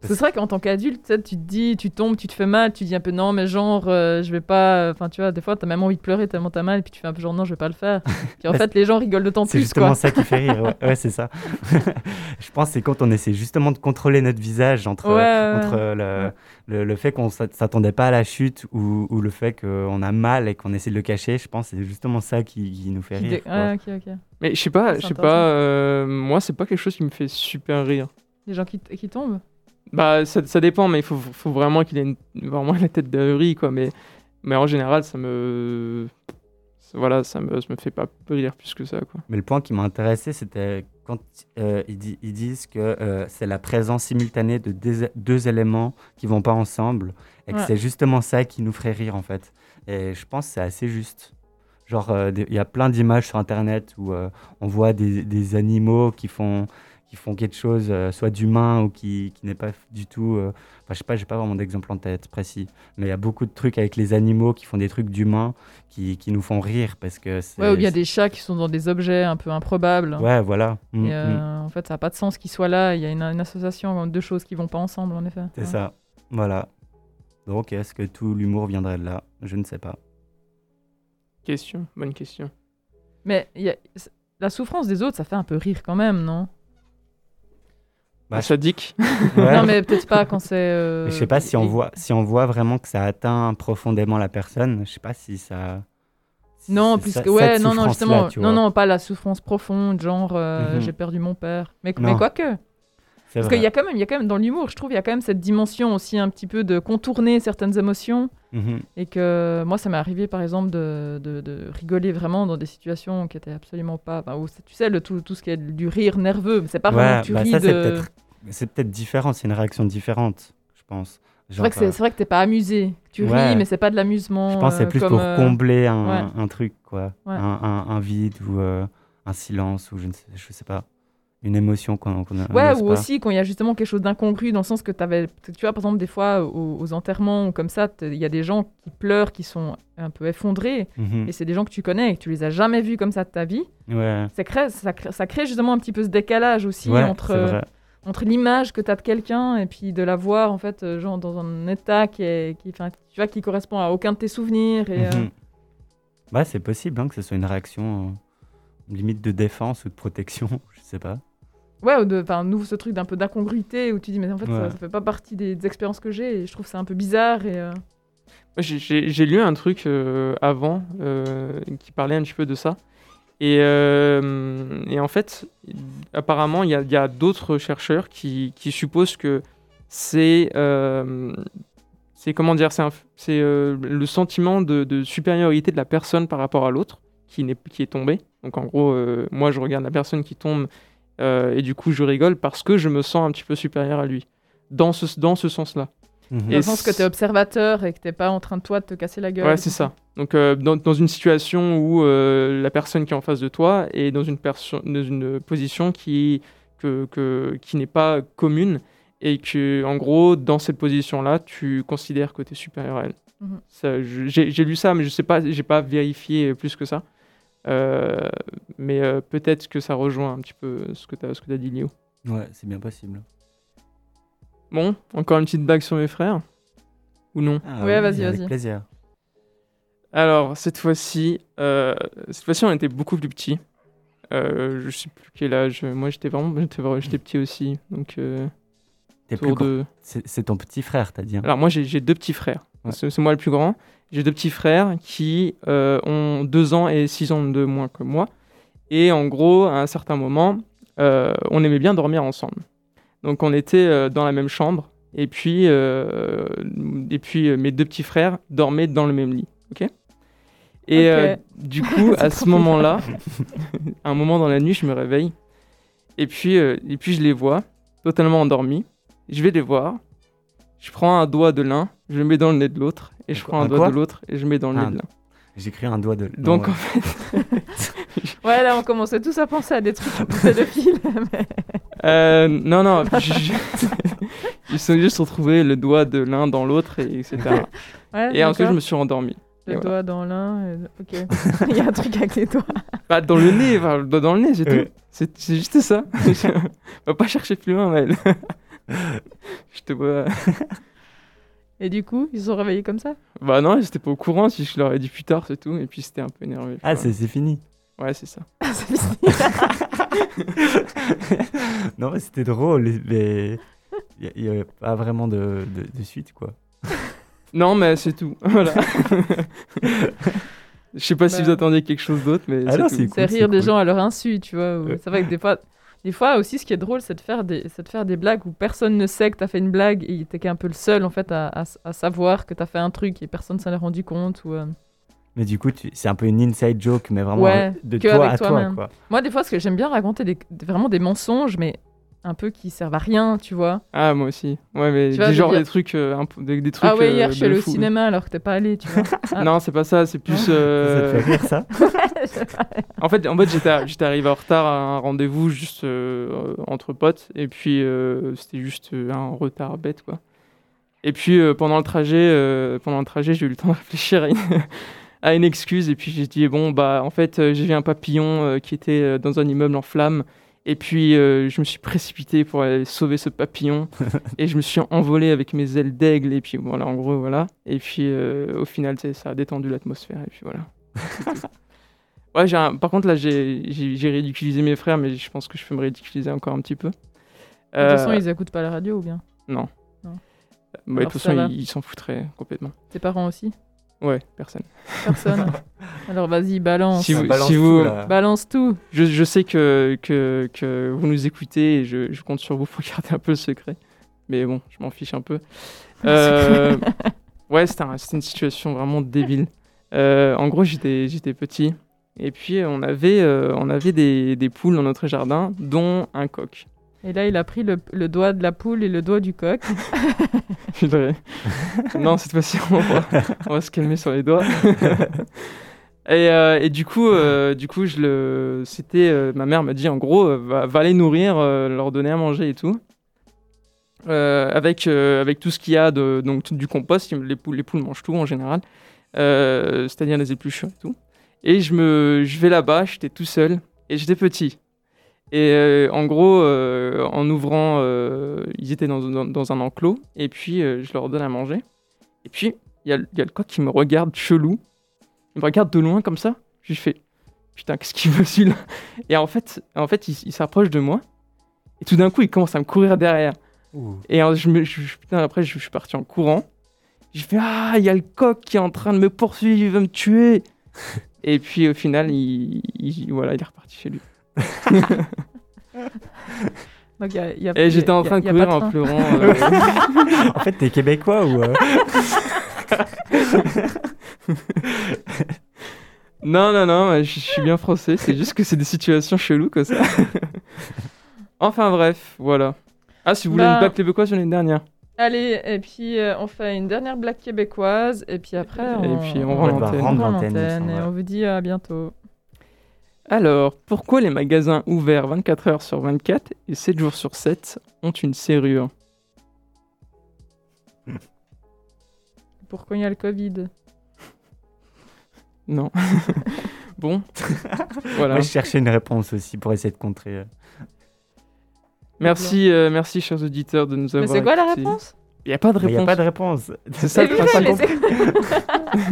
C'est vrai qu'en tant qu'adulte, tu te dis, tu tombes, tu te fais mal, tu dis un peu non, mais genre, euh, je vais pas. Enfin, tu vois, des fois, t'as même envie de pleurer tellement t'as mal, et puis tu fais un peu genre non, je vais pas le faire. Puis en fait, les gens rigolent d'autant C'est plus, justement quoi. ça qui fait rire. Ouais, ouais, c'est ça. je pense que c'est quand on essaie justement de contrôler notre visage entre, Ouais, ouais, entre le, le, le fait qu'on s'at- s'attendait pas à la chute ou, ou le fait qu'on a mal et qu'on essaie de le cacher. Je pense que c'est justement ça qui, qui nous fait Qui rire. Ah, ok, ok. Mais je sais pas, c'est je sais pas. euh, moi, c'est pas quelque chose qui me fait super rire. Les gens qui, qui tombent? Bah, ça, ça dépend, mais il faut, faut vraiment qu'il ait une- vraiment la tête d'ahuri, quoi. Mais, mais en général, ça me. Voilà, ça me, ça me fait pas rire plus que ça, quoi. Mais le point qui m'a intéressé, c'était quand euh, ils, di- ils disent que euh, c'est la présence simultanée de deux, deux éléments qui vont pas ensemble et que Ouais. c'est justement ça qui nous ferait rire en fait. Et je pense que c'est assez juste. Genre, euh, il y a plein d'images sur Internet où euh, on voit des, des animaux qui font, qui font quelque chose, euh, soit d'humain ou qui, qui n'est pas du tout. euh, Enfin, je sais pas, j'ai pas vraiment d'exemple en tête précis, mais il y a beaucoup de trucs avec les animaux qui font des trucs d'humains qui, qui nous font rire parce que c'est. Ouais, ou bien des chats qui sont dans des objets un peu improbables. Ouais, voilà. Mm, Et, mm. euh, En fait, ça n'a pas de sens qu'ils soient là. Il y a une, une association de deux choses qui vont pas ensemble, en effet. C'est Ouais. ça. Voilà. Donc, est-ce que tout l'humour viendrait de là? Je ne sais pas. Question, bonne question. Mais y a- la souffrance des autres, ça fait un peu rire quand même, non? Bah, Sadique. Ouais. Non, mais peut-être pas quand c'est. euh, Mais Je sais pas si on voit si on voit vraiment que ça atteint profondément la personne. Je sais pas si ça. si Non, plus ça- que ouais, non, non, justement, non, non, pas la souffrance profonde, genre euh, Mhm. j'ai perdu mon père. Mais, Non. mais quoique, C'est parce qu'il y a quand même, il y a quand même dans l'humour, je trouve, il y a quand même cette dimension aussi un petit peu de contourner certaines émotions. Mhm. Et que moi, ça m'est arrivé, par exemple, de, de, de rigoler vraiment dans des situations qui étaient absolument pas. Enfin, où tu sais, le, tout, tout ce qui est du rire nerveux, c'est pas vraiment Ouais, que tu bah ça, c'est de. peut-être c'est peut-être différent. C'est une réaction différente, je pense. C'est vrai c'est vrai que t'es pas amusé. Tu Ouais. ris, mais c'est pas de l'amusement. Je pense que c'est euh, plus comme, pour euh, combler un, ouais. un truc, quoi. Ouais. Un, un- un vide ou euh, un silence ou je ne sais, je sais pas. Une émotion qu'on qu'on a. Ouais, ou aussi quand il y a justement quelque chose d'incongru dans le sens que tu avais. Tu vois, par exemple, des fois, aux, aux enterrements ou comme ça, il y a des gens qui pleurent, qui sont un peu effondrés. Mhm. Et c'est des gens que tu connais et que tu les as jamais vus comme ça de ta vie. Ouais, Ça crée, ça crée, ça crée justement un petit peu ce décalage aussi ouais entre, vrai. entre l'image que tu as de quelqu'un et puis de la voir, en fait, euh, genre dans un état qui, est, qui, tu vois, qui correspond à aucun de tes souvenirs. Et, euh, Mhm. Ouais, c'est possible hein, que ce soit une réaction euh, limite de défense ou de protection, je sais pas. Ouais, ou de, enfin, nous, ce truc d'un peu d'incongruité où tu dis, mais en fait, ça, Ouais. ça fait pas partie des, des expériences que j'ai et je trouve ça un peu bizarre. Et, euh, j'ai- J'ai j'ai lu un truc euh, avant euh, qui parlait un petit peu de ça. Et, euh, et en fait, apparemment, il y a, il y a d'autres chercheurs qui, qui supposent que c'est. euh, c'est comment dire C'est un- c'est, euh, le sentiment de, de supériorité de la personne par rapport à l'autre qui, n'est- qui est tombé. Donc en gros, euh, moi, je regarde la personne qui tombe euh, et du coup, je rigole parce que je me sens un petit peu supérieur à lui. Dans ce, dans ce sens-là. Dans Et le sens que tu es observateur et que t'es pas en train de toi de te casser la gueule. Ouais, c'est ça. Donc, euh, dans, dans une situation où euh, la personne qui est en face de toi est dans une, dans position qui, que, que- qui n'est pas commune et que, en gros, dans cette position-là, tu considères que tu es supérieur à elle. Mhm. J'ai lu ça, mais je sais pas, j'ai pas vérifié plus que ça. Euh, mais euh, peut-être que ça rejoint un petit peu ce que tu as, dit, Léo. Ouais, c'est bien possible. Bon, encore une petite bague sur mes frères? Ou non? Ah Ouais, oui, vas-y, avec vas-y. plaisir. Alors, cette fois-ci, euh, cette fois-ci, on était beaucoup plus petits. Euh, je sais plus quel âge. Moi, j'étais vraiment, j'étais petit aussi. Donc, euh, de. C'est ton petit frère, t'as dit. hein Alors, moi, j'ai deux petits frères. Ouais. C'est moi le plus grand. J'ai deux petits frères qui euh, ont deux ans et six ans de moins que moi. Et en gros, à un certain moment, euh, on aimait bien dormir ensemble. Donc, on était euh, dans la même chambre. Et puis, et puis mes deux petits frères dormaient dans le même lit. Ok? Et euh, du coup, à ce moment-là, un moment dans la nuit, je me réveille. Et puis, euh, et puis je les vois, totalement endormis. Je vais les voir. Je prends un doigt de l'un, je le mets dans le nez de l'autre. Et je prends un doigt de l'autre et je le mets dans le Ah, nez de l'un. J'ai cru un doigt de. non, Donc, ouais. en fait, Ouais, là, on commençait tous à penser à des trucs pédophiles. mais- euh, non, non, je- ils sont juste retrouvés le doigt de l'un dans l'autre, et etc. Ouais, et ensuite, je me suis endormi. Le et voilà. doigt dans l'un. et- Ok. Il y a un truc avec les doigts. Bah, dans le nez, enfin, le doigt dans le nez, c'est tout. Ouais. C'est c'est juste ça. On va pas chercher plus loin, Maël. je te vois. Et du coup, ils se sont réveillés comme ça? Bah non, j'étais pas au courant, si je leur ai dit plus tard, c'est tout. Et puis c'était un peu énervé. Ah, c'est c'est fini. Ouais, c'est ça. C'est fini. non, mais c'était drôle, mais il n'y avait pas vraiment de, de- de suite, quoi. Non, mais c'est tout. Voilà. Je sais pas si Bah. vous attendiez quelque chose d'autre, mais Ah c'est cool. Rire des cool. gens à leur insu, tu vois. C'est vrai que des fois, des fois aussi, ce qui est drôle, c'est de faire des, c'est de faire des blagues où personne ne sait que t'as fait une blague et t'es qu'un peu le seul en fait à, à- à savoir que t'as fait un truc et personne s'en est rendu compte. Ou, euh. Mais du coup, tu- c'est un peu une inside joke, mais vraiment Ouais, de toi à toi, quoi. Moi, des fois, ce que j'aime bien raconter des- vraiment des mensonges, mais un peu qui servent à rien, tu vois. Ah, moi aussi. Ouais, mais Tu des, je genre dire- des trucs, euh, un peu- des, des trucs. ah ouais, hier euh, je suis allé de au fou. cinéma alors que t'es pas allé, tu vois. Ah. Non, c'est pas ça, c'est plus. euh, Ça te fait rire ça En fait, en fait j'étais j'étais arrivé en retard à un rendez-vous juste euh, entre potes, et puis euh, c'était juste euh, un retard bête, quoi. Et puis euh, pendant le trajet, euh, pendant le trajet, j'ai eu le temps de réfléchir à une, à une excuse, et puis j'ai dit bon bah en fait euh, j'ai vu un papillon euh, qui était euh, dans un immeuble en flammes, et puis euh, je me suis précipité pour aller sauver ce papillon, et je me suis envolé avec mes ailes d'aigle, et puis voilà en gros voilà, et puis euh, au final ça a détendu l'atmosphère, et puis voilà. Ouais, j'ai un- par contre, là, j'ai ridiculisé mes frères, mais je pense que je peux me ridiculiser encore un petit peu. De toute façon, Euh, ils écoutent pas la radio ou bien? Non. Non. Bah, de toute façon, ils s'en foutraient complètement. Tes parents aussi? Ouais, personne. Personne. Alors vas-y, balance. Si vous- balance si tout, vous- là. Balance tout. Je, je sais que, que, que vous nous écoutez et je, je compte sur vous pour garder un peu le secret. Mais bon, je m'en fiche un peu. Euh, ouais, c'était un- c'était une situation vraiment débile. Euh, en gros, j'étais j'étais petit. Et puis, on avait, euh, on avait des, des poules dans notre jardin, dont un coq. Et là, il a pris le, doigt de la poule et le doigt du coq. Non, cette fois-ci, on va, se calmer sur les doigts. et, euh, et du coup, euh, du coup, euh, ma mère m'a dit en gros, va, les nourrir, leur donner à manger et tout. Avec, avec tout ce qu'il y a de, donc du compost, les poules, les poules mangent tout en général, c'est-à-dire les épluchures et tout. Et je me, je vais là-bas, j'étais tout seul et j'étais petit. Et euh, en gros, euh, en ouvrant, euh, ils étaient dans, dans- dans un enclos, et puis je leur donne à manger. Et puis, il y, a le- il y a le coq qui me regarde chelou. Il me regarde de loin comme ça. Je lui fais Putain, qu'est-ce qu'il veut celui-là? Et en fait, en fait il, il s'approche de moi. Et tout d'un coup, il commence à me courir derrière. Ouh. Et je me, je- je- putain, après, je, je suis parti en courant. Je fais Ah, il y a le coq qui est en train de me poursuivre, il veut me tuer. et puis au final, il, il- voilà, il est reparti chez lui. Donc, y a- y a- Et a- j'étais en y a- train de courir en pleurant. euh, En fait, t'es québécois ou euh Non, non, non, je, suis bien français. C'est juste que c'est des situations cheloues comme ça. enfin bref, voilà. Ah, si vous voulez Bah- une blague québécoise, j'en ai une dernière. Allez, et puis euh, on fait une dernière blague québécoise, et puis après on, Et puis on On rend l'antenne. et on vous dit à bientôt. Alors, pourquoi les magasins ouverts 24 heures sur 24 et 7 jours sur 7 ont une serrure Pourquoi il y a le Covid Non. bon. voilà. Moi, je cherchais une réponse aussi pour essayer de contrer. euh. Merci, euh, merci, chers auditeurs, de nous Mais avoir c'est quoi la réponse? Il n'y a pas de Mais il n'y a réponse. pas de réponse. C'est ça le principe.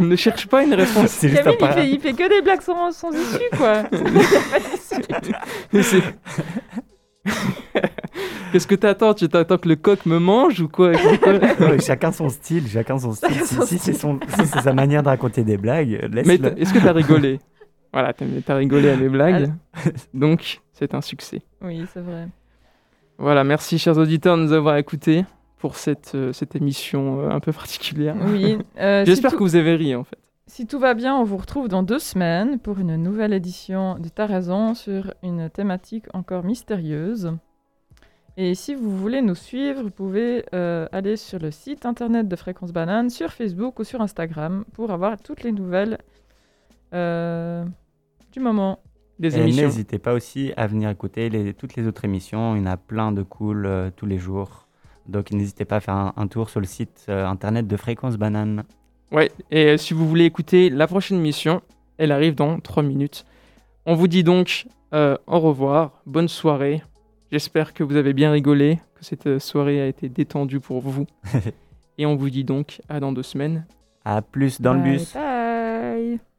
ne cherche pas une réponse. C'est juste Camille, un il fait, il fait que des blagues sans, sans issue, quoi. Qu'est-ce que t'attends? Tu t'attends que le coq me mange ou quoi? Ouais, chacun son style, chacun son style. Chacun Si, son si c'est son- si c'est sa manière de raconter des blagues, Mais est-ce que t'as rigolé? Voilà, t'as t'as rigolé à mes blagues. Donc, c'est un succès. oui, c'est vrai. Voilà, merci chers auditeurs de nous avoir écoutés pour cette, euh, cette émission euh, un peu particulière. Oui. euh, si J'espère tout- que vous avez ri en fait. Si tout va bien, on vous retrouve dans deux semaines pour une nouvelle édition de Ta raison sur une thématique encore mystérieuse. Et si vous voulez nous suivre, vous pouvez euh, aller sur le site internet de Fréquence Banane, sur Facebook ou sur Instagram pour avoir toutes les nouvelles euh, du moment. Des Et émissions. n'hésitez pas aussi à venir écouter les- toutes les autres émissions. Il y en a plein de cool euh, tous les jours. Donc n'hésitez pas à faire un, un tour sur le site euh, internet de Fréquence Banane. Ouais, et euh, si vous voulez écouter la prochaine émission, elle arrive dans 3 minutes. On vous dit donc euh, au revoir, bonne soirée. J'espère que vous avez bien rigolé, que cette soirée a été détendue pour vous. et on vous dit donc à dans deux semaines. À plus dans le Bye bus. bye.